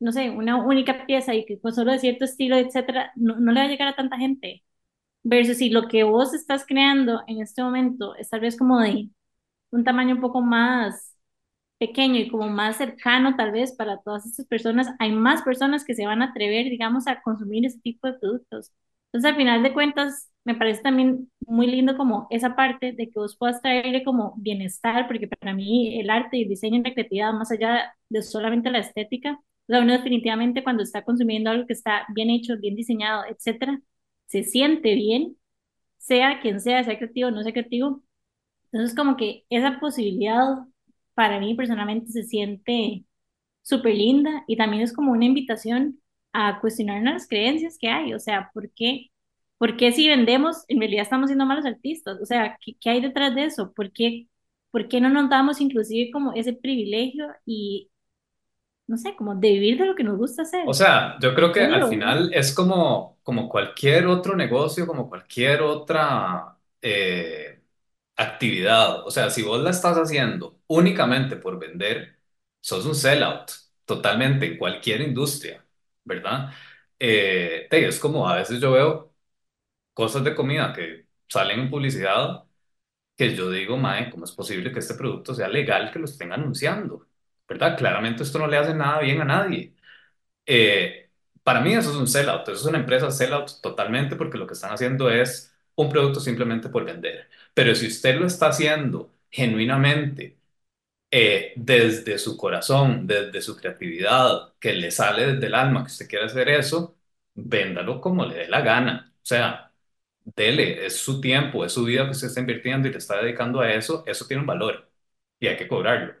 no sé, una única pieza y que con solo de cierto estilo, etcétera, no, no le va a llegar a tanta gente. Versus si lo que vos estás creando en este momento es tal vez como de un tamaño un poco más pequeño y como más cercano tal vez para todas estas personas, hay más personas que se van a atrever, digamos, a consumir ese tipo de productos. Entonces, al final de cuentas, me parece también muy lindo como esa parte de que vos puedas traerle como bienestar, porque para mí el arte y el diseño y la creatividad, más allá de solamente la estética, o sea, uno definitivamente cuando está consumiendo algo que está bien hecho, bien diseñado, etcétera, se siente bien, sea quien sea, sea creativo o no sea creativo. Entonces, como que esa posibilidad para mí personalmente se siente súper linda y también es como una invitación a cuestionar las creencias que hay, o sea, ¿por qué, por qué si vendemos en realidad estamos siendo malos artistas? O sea, ¿qué, qué hay detrás de eso? ¿Por qué, por qué no nos damos inclusive como ese privilegio y, no sé, como de vivir de lo que nos gusta hacer? O sea, yo creo que al final es como, como cualquier otro negocio, como cualquier otra eh, actividad. O sea, si vos la estás haciendo únicamente por vender, sos un sellout totalmente en cualquier industria, ¿verdad? Eh, es como a veces yo veo cosas de comida que salen en publicidad que yo digo, mae, ¿cómo es posible que este producto sea legal que lo estén anunciando? ¿Verdad? Claramente esto no le hace nada bien a nadie. Eh, para mí eso es un sellout, eso es una empresa sellout totalmente porque lo que están haciendo es un producto simplemente por vender. Pero si usted lo está haciendo genuinamente eh, desde su corazón, desde su creatividad, que le sale desde el alma, que usted quiere hacer eso, véndalo como le dé la gana. O sea, dele, es su tiempo, es su vida que usted está invirtiendo y le está dedicando a eso, eso tiene un valor y hay que cobrarlo.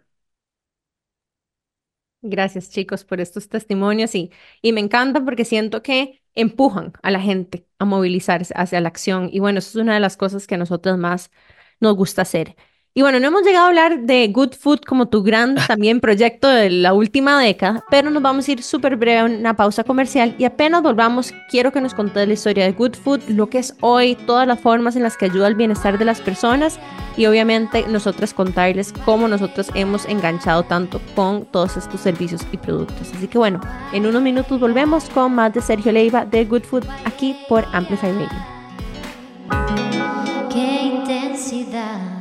Gracias, chicos, por estos testimonios y, y me encanta porque siento que empujan a la gente a movilizarse hacia la acción. Y bueno, eso es una de las cosas que a nosotros más nos gusta hacer. Y bueno, no hemos llegado a hablar de Good Food como tu gran <laughs> también proyecto de la última década, pero nos vamos a ir súper breve a una pausa comercial y apenas volvamos, quiero que nos contes la historia de Good Food, lo que es hoy, todas las formas en las que ayuda al bienestar de las personas y obviamente nosotros contarles cómo nosotros hemos enganchado tanto con todos estos servicios y productos. Así que bueno, en unos minutos volvemos con más de Sergio Leiva de Good Food aquí por Amplify Radio. qué intensidad.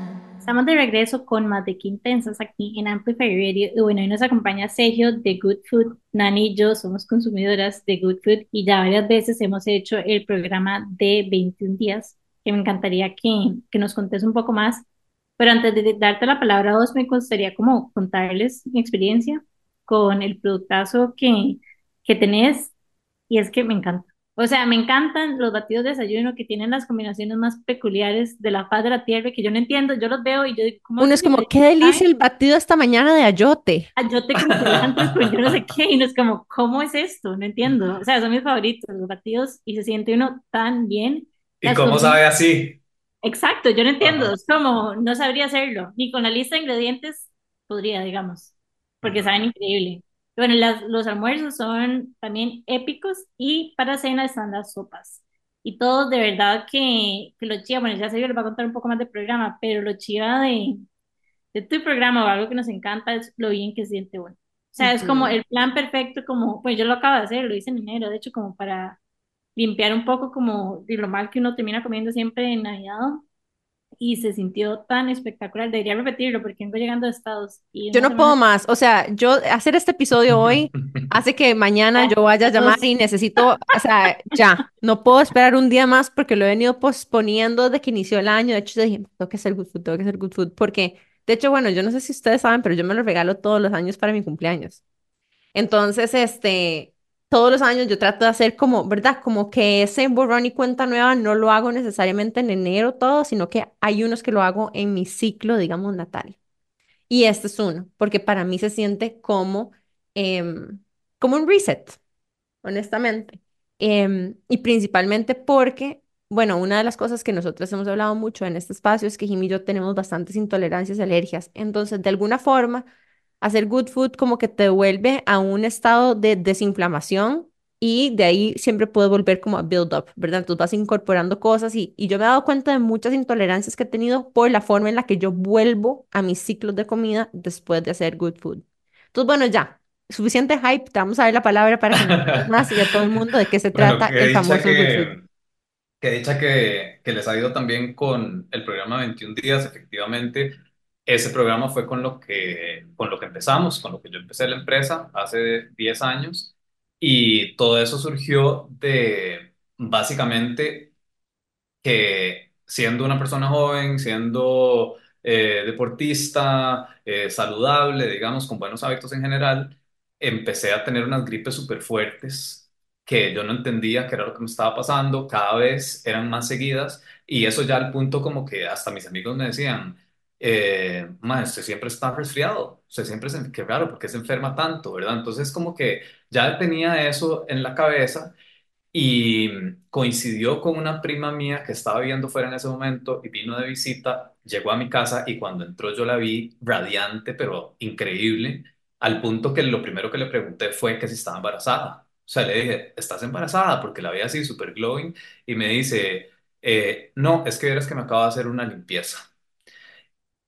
Estamos de regreso con más de Qué Intensas aquí en Amplify Radio. Y bueno, hoy nos acompaña Sergio de Good Food. Nani y yo somos consumidoras de Good Food y ya varias veces hemos hecho el programa de 21 días, que me encantaría que, que nos contes un poco más. Pero antes de darte la palabra a vos, me gustaría como contarles mi experiencia con el productazo que, que tenés y es que me encanta. O sea, me encantan los batidos de desayuno que tienen las combinaciones más peculiares de la faz de la tierra que yo no entiendo. Yo los veo y yo digo, ¿cómo Uno es como, qué delicia el batido esta mañana de ayote. ayote con cilantro con <laughs> yo no sé qué? Y no es como, ¿cómo es esto? No entiendo. O sea, son mis favoritos, los batidos, y se siente uno tan bien. ¿Y Las cómo sabe así? Exacto, yo no entiendo. Ajá. Es como, no sabría hacerlo. Ni con la lista de ingredientes podría, digamos, porque saben increíble. Bueno, las- los almuerzos son también épicos y para cena están las sopas. Y todos de verdad que, que lo chiva, bueno, ya Sergio les va a contar un poco más del programa, pero lo chiva de, de tu programa o algo que nos encanta es lo bien que siente uno. O sea, es como el plan perfecto, como, pues yo lo acabo de hacer, lo hice en enero, de hecho, como para limpiar un poco como de lo mal que uno termina comiendo siempre en Navidad y se sintió tan espectacular. Debería repetirlo porque vengo llegando a Estados y Yo no puedo más. O sea, yo hacer este episodio hoy <laughs> hace que mañana yo vaya a llamar y necesito, o sea, ya, no puedo esperar un día más porque lo he venido posponiendo desde que inició el año. De hecho, yo dije, tengo que hacer good food, tengo que hacer good food, porque, de hecho, bueno, yo no sé si ustedes saben, pero yo me lo regalo todos los años para mi cumpleaños. Entonces, este, todos los años yo trato de hacer como, ¿verdad? Como que ese borrón y cuenta nueva no lo hago necesariamente en enero todo, sino que hay unos que lo hago en mi ciclo, digamos, natal. Y este es uno, porque para mí se siente como, em, como un reset, honestamente. Em, y principalmente porque, bueno, una de las cosas que nosotros hemos hablado mucho en este espacio es que Jimmy y yo tenemos bastantes intolerancias y alergias. Entonces, de alguna forma, hacer good food como que te devuelve a un estado de desinflamación y de ahí siempre puedes volver como a build up, ¿verdad? Entonces vas incorporando cosas y, y yo me he dado cuenta de muchas intolerancias que he tenido por la forma en la que yo vuelvo a mis ciclos de comida después de hacer good food. Entonces, bueno, ya, suficiente hype, te vamos a dar la palabra para que nos más y a todo el <laughs> mundo de qué se Bueno, trata el famoso good food. que, dicha que, que les ha ido también con el programa 21 días. Efectivamente, ese programa fue con lo que, con lo que empezamos, con lo que yo empecé la empresa hace 10 años. Y todo eso surgió de básicamente que siendo una persona joven, siendo eh, deportista, eh, saludable, digamos, con buenos hábitos en general, empecé a tener unas gripes súper fuertes que yo no entendía qué era lo que me estaba pasando, cada vez eran más seguidas y eso ya al punto como que hasta mis amigos me decían, eh, "Ma, usted siempre está resfriado, usted siempre se, qué raro, ¿por qué se enferma tanto, verdad? Entonces como que ya tenía eso en la cabeza y coincidió con una prima mía que estaba viviendo fuera en ese momento y vino de visita, llegó a mi casa y cuando entró yo la vi radiante, pero increíble, al punto que lo primero que le pregunté fue que si estaba embarazada. O sea, le dije, ¿estás embarazada? Porque la veía así súper glowing y me dice, "Eh, no, es que eres que me acabo de hacer una limpieza.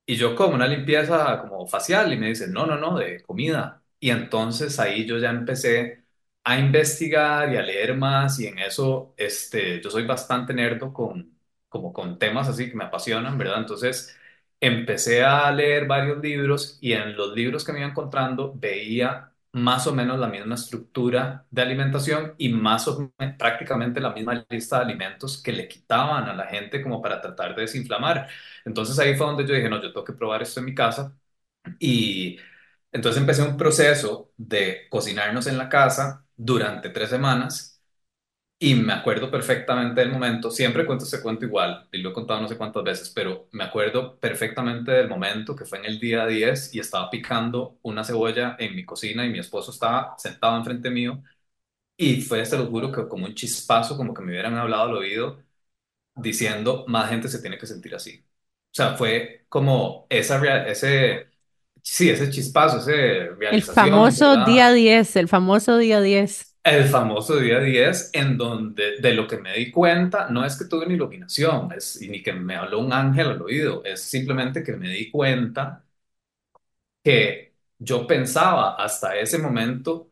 Y yo como una limpieza como facial y me dicen, no, no, no, de comida. Y entonces ahí yo ya empecé a investigar y a leer más y en eso este, yo soy bastante nerdo con, como con temas así que me apasionan, ¿verdad? Entonces empecé a leer varios libros y en los libros que me iba encontrando veía más o menos la misma estructura de alimentación y más prácticamente la misma lista de alimentos que le quitaban a la gente como para tratar de desinflamar. Entonces ahí fue donde yo dije, no, yo tengo que probar esto en mi casa. Y entonces empecé un proceso de cocinarnos en la casa durante tres semanas y me acuerdo perfectamente del momento, siempre cuento ese cuento igual, y lo he contado no sé cuántas veces, pero me acuerdo perfectamente del momento que fue en el día 10 y estaba picando una cebolla en mi cocina y mi esposo estaba sentado enfrente mío y fue, se lo juro, que como un chispazo, como que me hubieran hablado al oído diciendo, más gente se tiene que sentir así. O sea, fue como esa, ese, sí, ese chispazo, esa El realización, famoso día ¿verdad? 10, el famoso día 10. El famoso día 10 en donde de lo que me di cuenta no es que tuve una iluminación, es, ni que me habló un ángel al oído, es simplemente que me di cuenta que yo pensaba hasta ese momento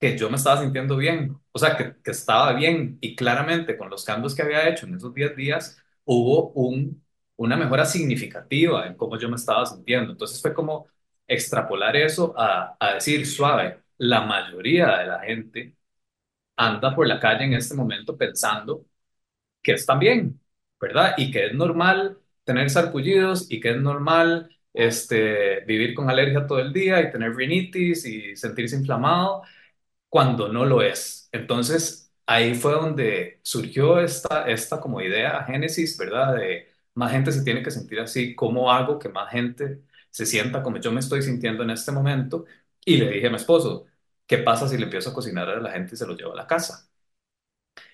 que yo me estaba sintiendo bien, o sea, que, que estaba bien y claramente con los cambios que había hecho en esos 10 días hubo un, una mejora significativa en cómo yo me estaba sintiendo. Entonces fue como extrapolar eso a, a decir, suave, la mayoría de la gente anda por la calle en este momento pensando que están bien, ¿verdad? Y que es normal tener sarpullidos y que es normal este, vivir con alergia todo el día y tener rinitis y sentirse inflamado cuando no lo es. Entonces, ahí fue donde surgió esta, esta como idea, génesis, ¿verdad? De más gente se tiene que sentir así, ¿cómo hago que más gente se sienta como yo me estoy sintiendo en este momento? Y le dije a mi esposo, ¿qué pasa si le empiezo a cocinar a la gente y se lo llevo a la casa?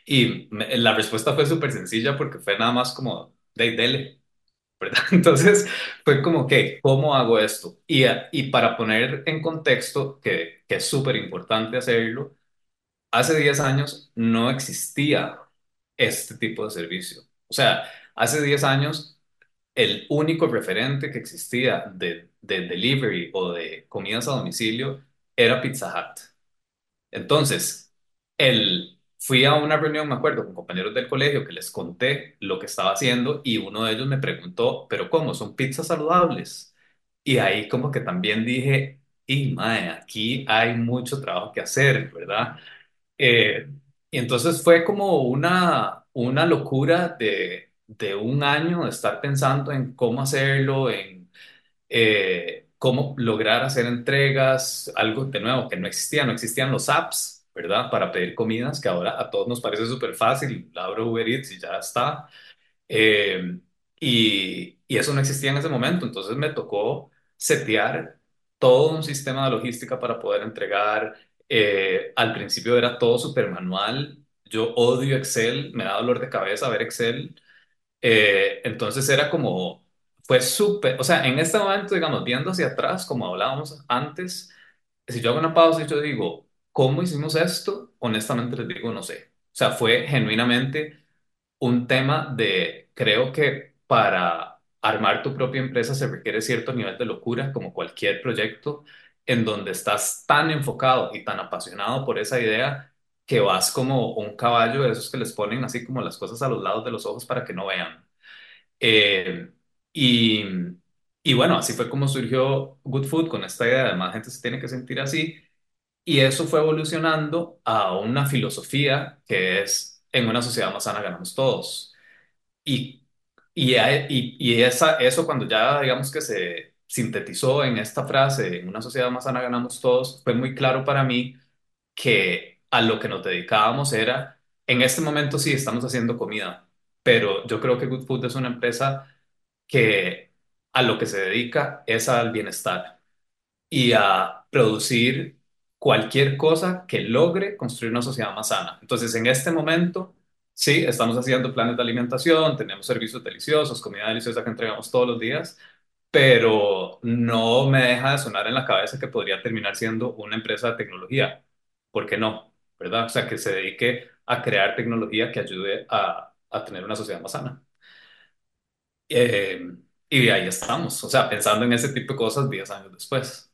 Y la respuesta fue súper sencilla porque fue nada más como, de dele, ¿verdad? <laughs> Entonces fue como, que, ¿cómo hago esto? Y, y para poner en contexto, que, que es súper importante hacerlo, hace 10 años no existía este tipo de servicio. O sea, hace 10 años el único referente que existía de, de delivery o de comidas a domicilio era Pizza Hut. Entonces, el, fui a una reunión, me acuerdo, con compañeros del colegio que les conté lo que estaba haciendo y uno de ellos me preguntó, ¿pero cómo? ¿Son pizzas saludables? Y ahí como que también dije, y mae, aquí hay mucho trabajo que hacer, ¿verdad? Eh, y entonces fue como una, una locura de, de un año de estar pensando en cómo hacerlo, en eh, cómo lograr hacer entregas, algo de nuevo que no existía, no existían los apps, ¿verdad? Para pedir comidas, que ahora a todos nos parece súper fácil, abro Uber Eats y ya está. Eh, y, y eso no existía en ese momento, entonces me tocó setear todo un sistema de logística para poder entregar. Eh, al principio era todo súper manual. Yo odio Excel, me da dolor de cabeza ver Excel. Eh, entonces era como, fue súper, o sea, en este momento, digamos, viendo hacia atrás, como hablábamos antes, si yo hago una pausa y yo digo, ¿cómo hicimos esto? Honestamente les digo, no sé. O sea, fue genuinamente un tema de, creo que para armar tu propia empresa se requiere cierto nivel de locura, como cualquier proyecto, en donde estás tan enfocado y tan apasionado por esa idea que vas como un caballo de esos que les ponen así como las cosas a los lados de los ojos para que no vean. Eh, y, y bueno, así fue como surgió Good Food con esta idea de más gente se tiene que sentir así. Y eso fue evolucionando a una filosofía que es en una sociedad más sana ganamos todos. Y, y, y esa, eso cuando ya digamos que se sintetizó en esta frase, en una sociedad más sana ganamos todos, fue muy claro para mí que a lo que nos dedicábamos era, en este momento sí estamos haciendo comida, pero yo creo que Good Food es una empresa que a lo que se dedica es al bienestar y a producir cualquier cosa que logre construir una sociedad más sana. Entonces, en este momento, sí, estamos haciendo planes de alimentación, tenemos servicios deliciosos, comida deliciosa que entregamos todos los días, pero no me deja de sonar en la cabeza que podría terminar siendo una empresa de tecnología. ¿Por qué no? ¿Verdad? O sea, que se dedique a crear tecnología que ayude a, a tener una sociedad más sana. Eh, y ahí estamos, o sea, pensando en ese tipo de cosas 10 años después.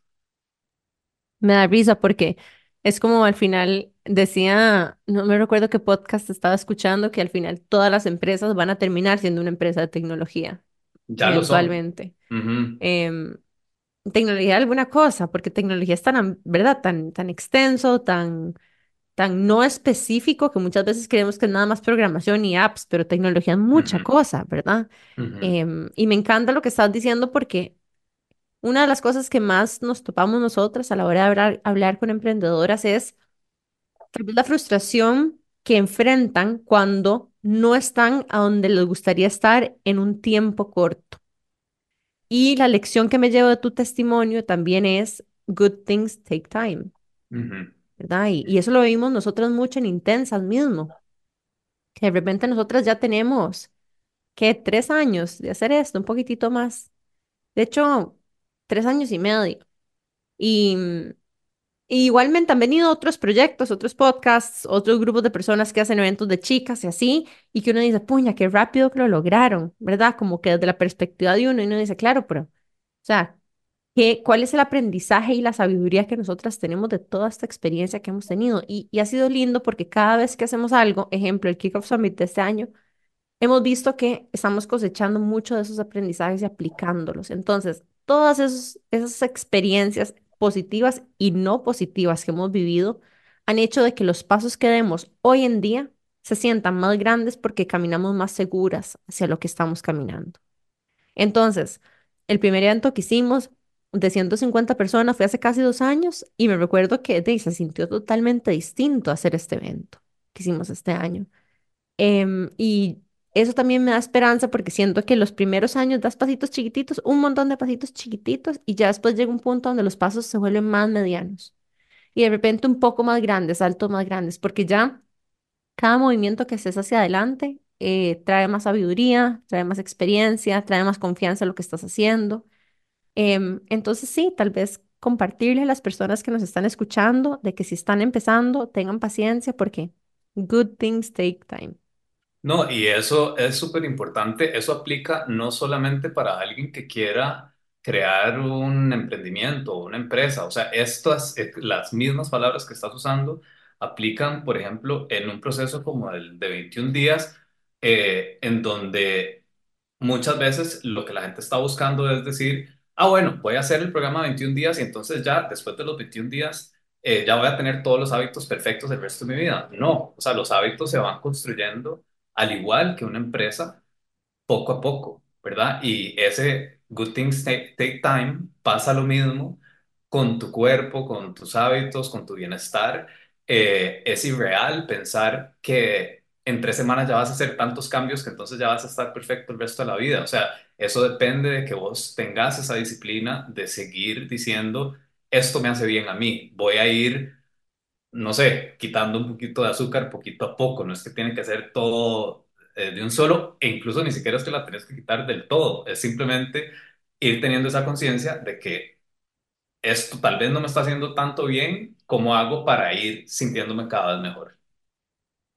Me da risa porque es como al final decía, no me recuerdo qué podcast estaba escuchando, que al final todas las empresas van a terminar siendo una empresa de tecnología, Ya lo son. eventualmente. Ujú, Em, tecnología de alguna cosa, porque tecnología es tan, am- ¿verdad? Tan, tan extenso, tan, tan no específico, que muchas veces creemos que es nada más programación y apps, pero tecnología es mucha ujú, cosa, ¿verdad? Em, y me encanta lo que estás diciendo porque una de las cosas que más nos topamos nosotras a la hora de hablar, hablar con emprendedoras es la frustración que enfrentan cuando no están a donde les gustaría estar en un tiempo corto. Y la lección que me llevo de tu testimonio también es good things take time, Ujú. Y, eso lo vimos nosotros mucho en Intensas mismo, que de repente nosotras ya tenemos, ¿qué? Tres años de hacer esto, un poquitito más. De hecho, tres años y medio. Y igualmente han venido otros proyectos, otros podcasts, otros grupos de personas que hacen eventos de chicas y así, y que uno dice, puña, qué rápido que lo lograron, ¿verdad? Como que desde la perspectiva de uno, y uno dice, claro, pero, o sea, ¿qué, cuál es el aprendizaje y la sabiduría que nosotras tenemos de toda esta experiencia que hemos tenido? Y, y ha sido lindo porque cada vez que hacemos algo, ejemplo, el Kickoff Summit de este año, hemos visto que estamos cosechando mucho de esos aprendizajes y aplicándolos. Entonces, todas esos- esas experiencias positivas y no positivas que hemos vivido han hecho de que los pasos que demos hoy en día se sientan más grandes porque caminamos más seguras hacia lo que estamos caminando. Entonces, el primer evento que hicimos de 150 personas fue hace casi dos años y me recuerdo que de, se sintió totalmente distinto hacer este evento que hicimos este año. Em, y eso también me da esperanza porque siento que los primeros años das pasitos chiquititos, un montón de pasitos chiquititos y ya después llega un punto donde los pasos se vuelven más medianos y de repente un poco más grandes, saltos más grandes, porque ya cada movimiento que haces hacia adelante eh, trae más sabiduría, trae más experiencia, trae más confianza en lo que estás haciendo. Em, entonces sí, tal vez compartirle a las personas que nos están escuchando de que si están empezando, tengan paciencia porque good things take time. No, y eso es súper importante. Eso aplica no solamente para alguien que quiera crear un emprendimiento o una empresa. O sea, estas, eh, las mismas palabras que estás usando aplican, por ejemplo, en un proceso como el de 21 días, eh, en donde muchas veces lo que la gente está buscando es decir, ah, bueno, voy a hacer el programa 21 días y entonces ya después de los 21 días eh, ya voy a tener todos los hábitos perfectos el resto de mi vida. No, o sea, los hábitos se van construyendo al igual que una empresa, poco a poco, ¿verdad? Y ese good things take, time pasa lo mismo con tu cuerpo, con tus hábitos, con tu bienestar. Eh, es irreal pensar que en tres semanas ya vas a hacer tantos cambios que entonces ya vas a estar perfecto el resto de la vida. O sea, eso depende de que vos tengas esa disciplina de seguir diciendo, esto me hace bien a mí, voy a ir no sé, quitando un poquito de azúcar poquito a poco, no es que tiene que ser todo eh, de un solo, e incluso ni siquiera es que la tenés que quitar del todo, es simplemente ir teniendo esa conciencia de que esto tal vez no me está haciendo tanto bien como hago para ir sintiéndome cada vez mejor.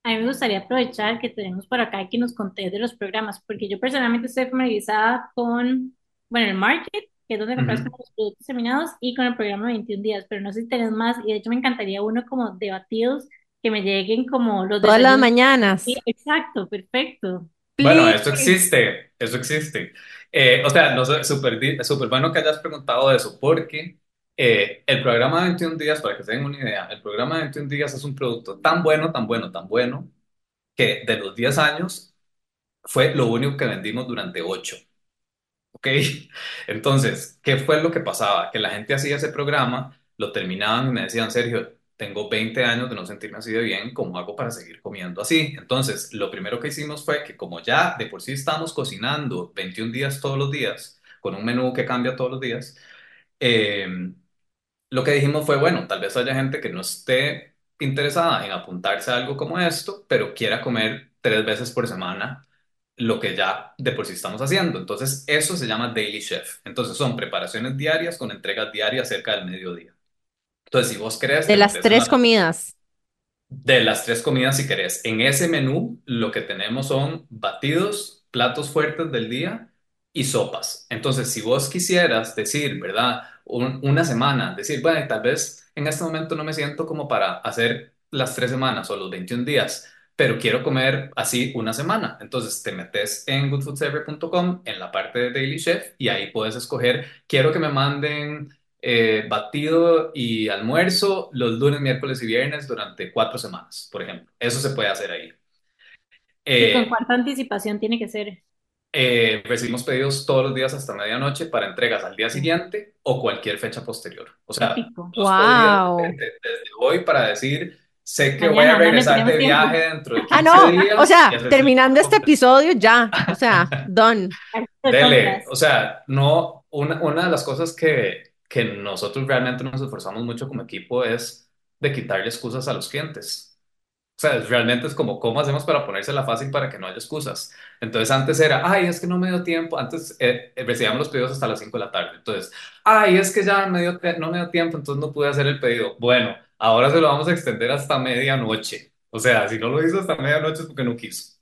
A mí me gustaría aprovechar que tenemos por acá y que nos contés de los programas, porque yo personalmente estoy familiarizada con, bueno, el market, que es donde compras como los productos terminados, y con el programa 21 días, pero no sé si tenés más, y de hecho me encantaría uno como de batidos que me lleguen como los Todas las. Sí, mañanas. exacto, perfecto. Bueno, eso existe, eso existe. Eh, o sea, no sé, súper di- súper bueno que hayas preguntado eso, porque eh, el programa de 21 días, para que se den una idea, el programa de 21 días es un producto tan bueno, tan bueno, tan bueno, que de los 10 años fue lo único que vendimos durante 8. ¿Ok? <laughs> Entonces, ¿qué fue lo que pasaba? Que la gente hacía ese programa, lo terminaban y me decían, Sergio, tengo 20 años de no sentirme así de bien, ¿cómo hago para seguir comiendo así? Entonces, lo primero que hicimos fue que como ya de por sí estamos cocinando 21 días todos los días, con un menú que cambia todos los días, eh, lo que dijimos fue, bueno, tal vez haya gente que no esté interesada en apuntarse a algo como esto, pero quiera comer tres veces por semana lo que ya de por sí estamos haciendo. Entonces, eso se llama Daily Chef. Entonces, son preparaciones diarias con entregas diarias cerca del mediodía. Entonces, si vos querés, De las tres comidas. de las tres comidas, si querés. En ese menú, lo que tenemos son batidos, platos fuertes del día y sopas. Entonces, si vos quisieras decir, ¿verdad? Un- una semana, decir, bueno, tal vez en este momento no me siento como para hacer las tres semanas o los 21 días, pero quiero comer así una semana. Entonces, te metes en goodfoodserver.com en la parte de Daily Chef y ahí puedes escoger, quiero que me manden eh, batido y almuerzo los lunes, miércoles y viernes durante cuatro semanas, por ejemplo. Eso se puede hacer ahí. ¿Y con Eh, cuánta anticipación tiene que ser? Eh, recibimos pedidos todos los días hasta medianoche para entregas al día siguiente o cualquier fecha posterior. O sea, Wow. de- desde hoy para decir, sé que voy a regresar tenemos de tiempo. viaje dentro de Ah, 15 no, o días y sea, terminando este compra. episodio ya, o sea, <laughs> done. Dele, o sea, no, una, una de las cosas que, que nosotros realmente nos esforzamos mucho como equipo es de quitarle excusas a los clientes. O sea, es- realmente es como, ¿cómo hacemos para ponérsela fácil para que no haya excusas? Entonces antes era, ay, es que no me dio tiempo. Antes eh, eh, recibíamos los pedidos hasta las 5 de la tarde. Entonces, ay, es que ya me dio, no me dio tiempo, entonces no pude hacer el pedido. Bueno, ahora se lo vamos a extender hasta medianoche. O sea, si no lo hizo hasta medianoche es porque no quiso.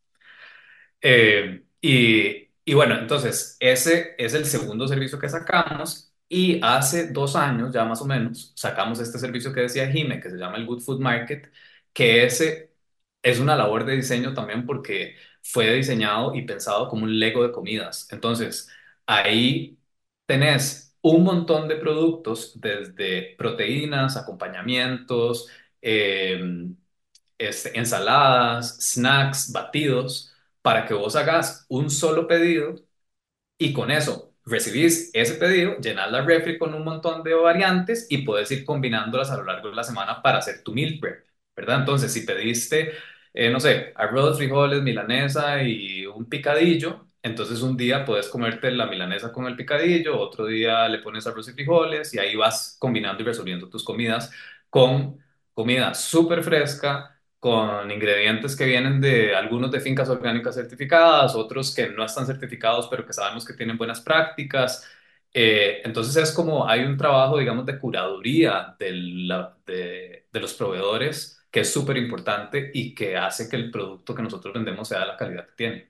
Eh, y, y bueno, entonces ese es el segundo servicio que sacamos y hace dos años ya más o menos sacamos este servicio que decía Jime, que se llama el Good Food Market, que ese es una labor de diseño también porque fue diseñado y pensado como un Lego de comidas. Entonces, ahí tenés un montón de productos desde proteínas, acompañamientos, em, ensaladas, snacks, batidos, para que vos hagas un solo pedido y con eso recibís ese pedido, llenas la refri con un montón de variantes y puedes ir combinándolas a lo largo de la semana para hacer tu meal prep, ¿verdad? Entonces, si pediste, eh, no sé, arroz, frijoles, milanesa y un picadillo, entonces un día puedes comerte la milanesa con el picadillo, otro día le pones arroz y frijoles y ahí vas combinando y resolviendo tus comidas con comida súper fresca con ingredientes que vienen de algunos de fincas orgánicas certificadas, otros que no están certificados, pero que sabemos que tienen buenas prácticas. Eh, entonces es como hay un trabajo, digamos, de curaduría de, la- de, de los proveedores que es súper importante y que hace que el producto que nosotros vendemos sea de la calidad que tiene.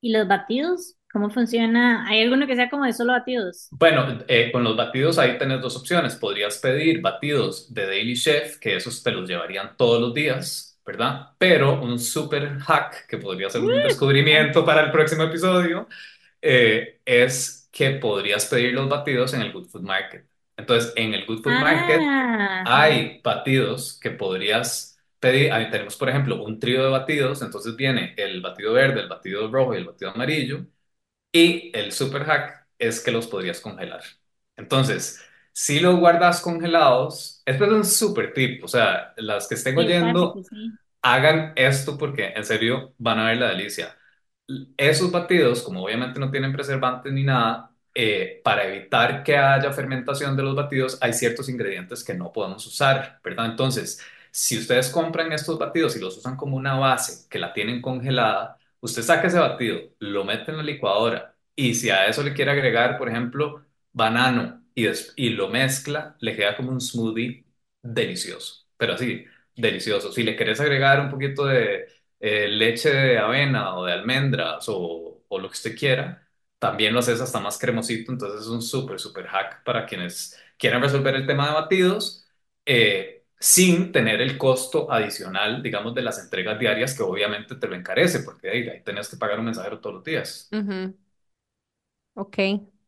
¿Y los batidos? ¿Cómo funciona? ¿Hay alguno que sea como de solo batidos? Bueno, eh, con los batidos ahí tenés dos opciones. Podrías pedir batidos de Daily Chef, que esos te los llevarían todos los días, ¿verdad? Pero un super hack, que podría ser un descubrimiento para el próximo episodio, eh, es que podrías pedir los batidos en el Good Food Market. Entonces, en el Good Food Market Ah, hay batidos que podrías pedir. Ahí tenemos, por ejemplo, un trío de batidos. Entonces viene el batido verde, el batido rojo y el batido amarillo. Y el super hack es que los podrías congelar. Entonces, si los guardas congelados, esto es un super tip. O sea, las que estén Sí, oyendo, sí. hagan esto porque en serio van a ver la delicia. Esos batidos, como obviamente no tienen preservantes ni nada, eh, para evitar que haya fermentación de los batidos, hay ciertos ingredientes que no podemos usar, ¿verdad? Entonces, si ustedes compran estos batidos y los usan como una base, que la tienen congelada, usted saca ese batido, lo mete en la licuadora y si a eso le quiere agregar, por ejemplo, banano y, lo mezcla, le queda como un smoothie delicioso, pero así, delicioso. Si le querés agregar un poquito de eh, leche de avena o de almendras o lo que usted quiera, también lo haces hasta más cremosito, entonces es un súper, súper hack para quienes quieran resolver el tema de batidos eh, sin tener el costo adicional, digamos, de las entregas diarias que obviamente te lo encarece, porque ahí, ahí tenés que pagar un mensajero todos los días. Ujú, Ok,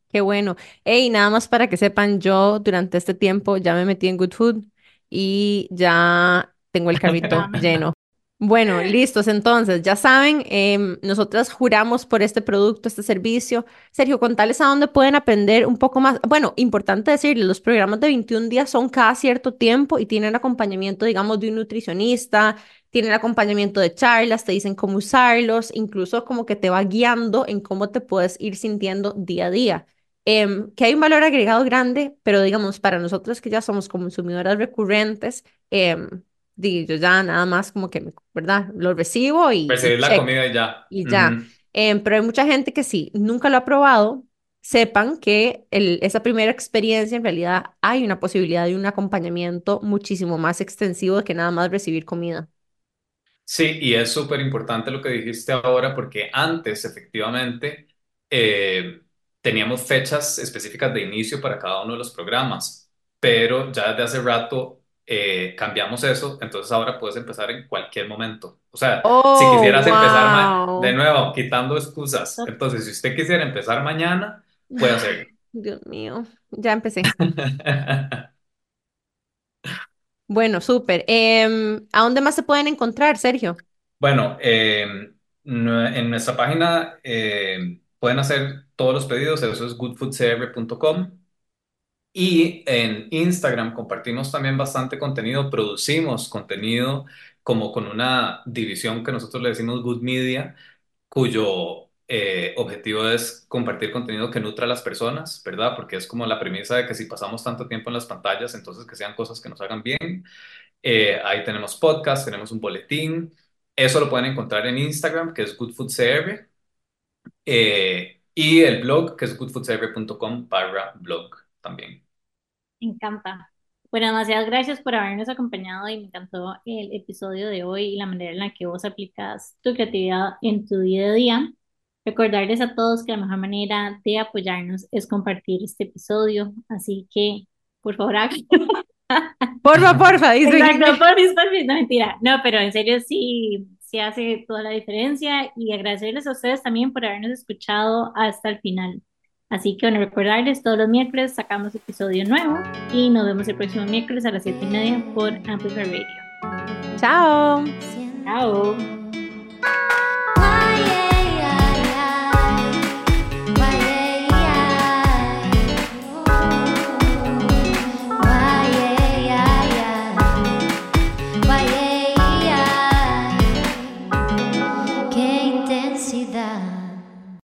qué bueno. Hey, nada más para que sepan, yo durante este tiempo ya me metí en Good Food y ya tengo el carrito <laughs> lleno. Bueno, listos. Entonces, ya saben, em, nosotras juramos por este producto, este servicio. Sergio, contales a dónde pueden aprender un poco más. Bueno, importante decirles, los programas de 21 días son cada cierto tiempo y tienen acompañamiento, digamos, de un nutricionista, tienen acompañamiento de charlas, te dicen cómo usarlos, incluso como que te va guiando en cómo te puedes ir sintiendo día a día. Em, que hay un valor agregado grande, pero digamos, para nosotros que ya somos consumidoras recurrentes, em, yo ya nada más como que, me- ¿verdad? Lo recibo y, Recibir la check comida y ya. y ya. Ujú. Em, pero hay mucha gente que sí, nunca lo ha probado. Sepan que el- esa primera experiencia en realidad hay una posibilidad de un acompañamiento muchísimo más extensivo que nada más recibir comida. Sí, y es súper importante lo que dijiste ahora porque antes efectivamente eh, teníamos fechas específicas de inicio para cada uno de los programas, pero ya desde hace rato eh, cambiamos eso, entonces ahora puedes empezar en cualquier momento. O sea, si Oh, quisieras empezar de nuevo, quitando excusas, entonces si usted quisiera empezar mañana, puede hacerlo. <laughs> Dios mío, ya empecé. <laughs> Bueno, súper. Em, ¿a dónde más se pueden encontrar, Sergio? Bueno, eh, nue- en nuestra página eh, pueden hacer todos los pedidos, eso es goodfoodcr.com. Y en Instagram compartimos también bastante contenido, producimos contenido como con una división que nosotros le decimos Good Media, cuyo eh, objetivo es compartir contenido que nutra a las personas, ¿verdad? Porque es como la premisa de que si pasamos tanto tiempo en las pantallas, entonces que sean cosas que nos hagan bien. Eh, ahí tenemos podcast, tenemos un boletín. Eso lo pueden encontrar en Instagram, que es goodfoodcr, eh, y el blog, que es goodfoodcr.com barra blog también. Me encanta. Bueno, demasiadas gracias por habernos acompañado y me encantó el episodio de hoy y la manera en la que vos aplicas tu creatividad en tu día a día. Recordarles a todos que la mejor manera de apoyarnos es compartir este episodio, así que por favor háganlo. <laughs> Porfa, porfa, dice. Exacto, porfis, no mentira. No, pero en serio sí, sí hace toda la diferencia y agradecerles a ustedes también por habernos escuchado hasta el final. Así que bueno, recordarles, todos los miércoles sacamos episodio nuevo y nos vemos el próximo miércoles a las 7 y media por Amplify Radio. Chao. Chao.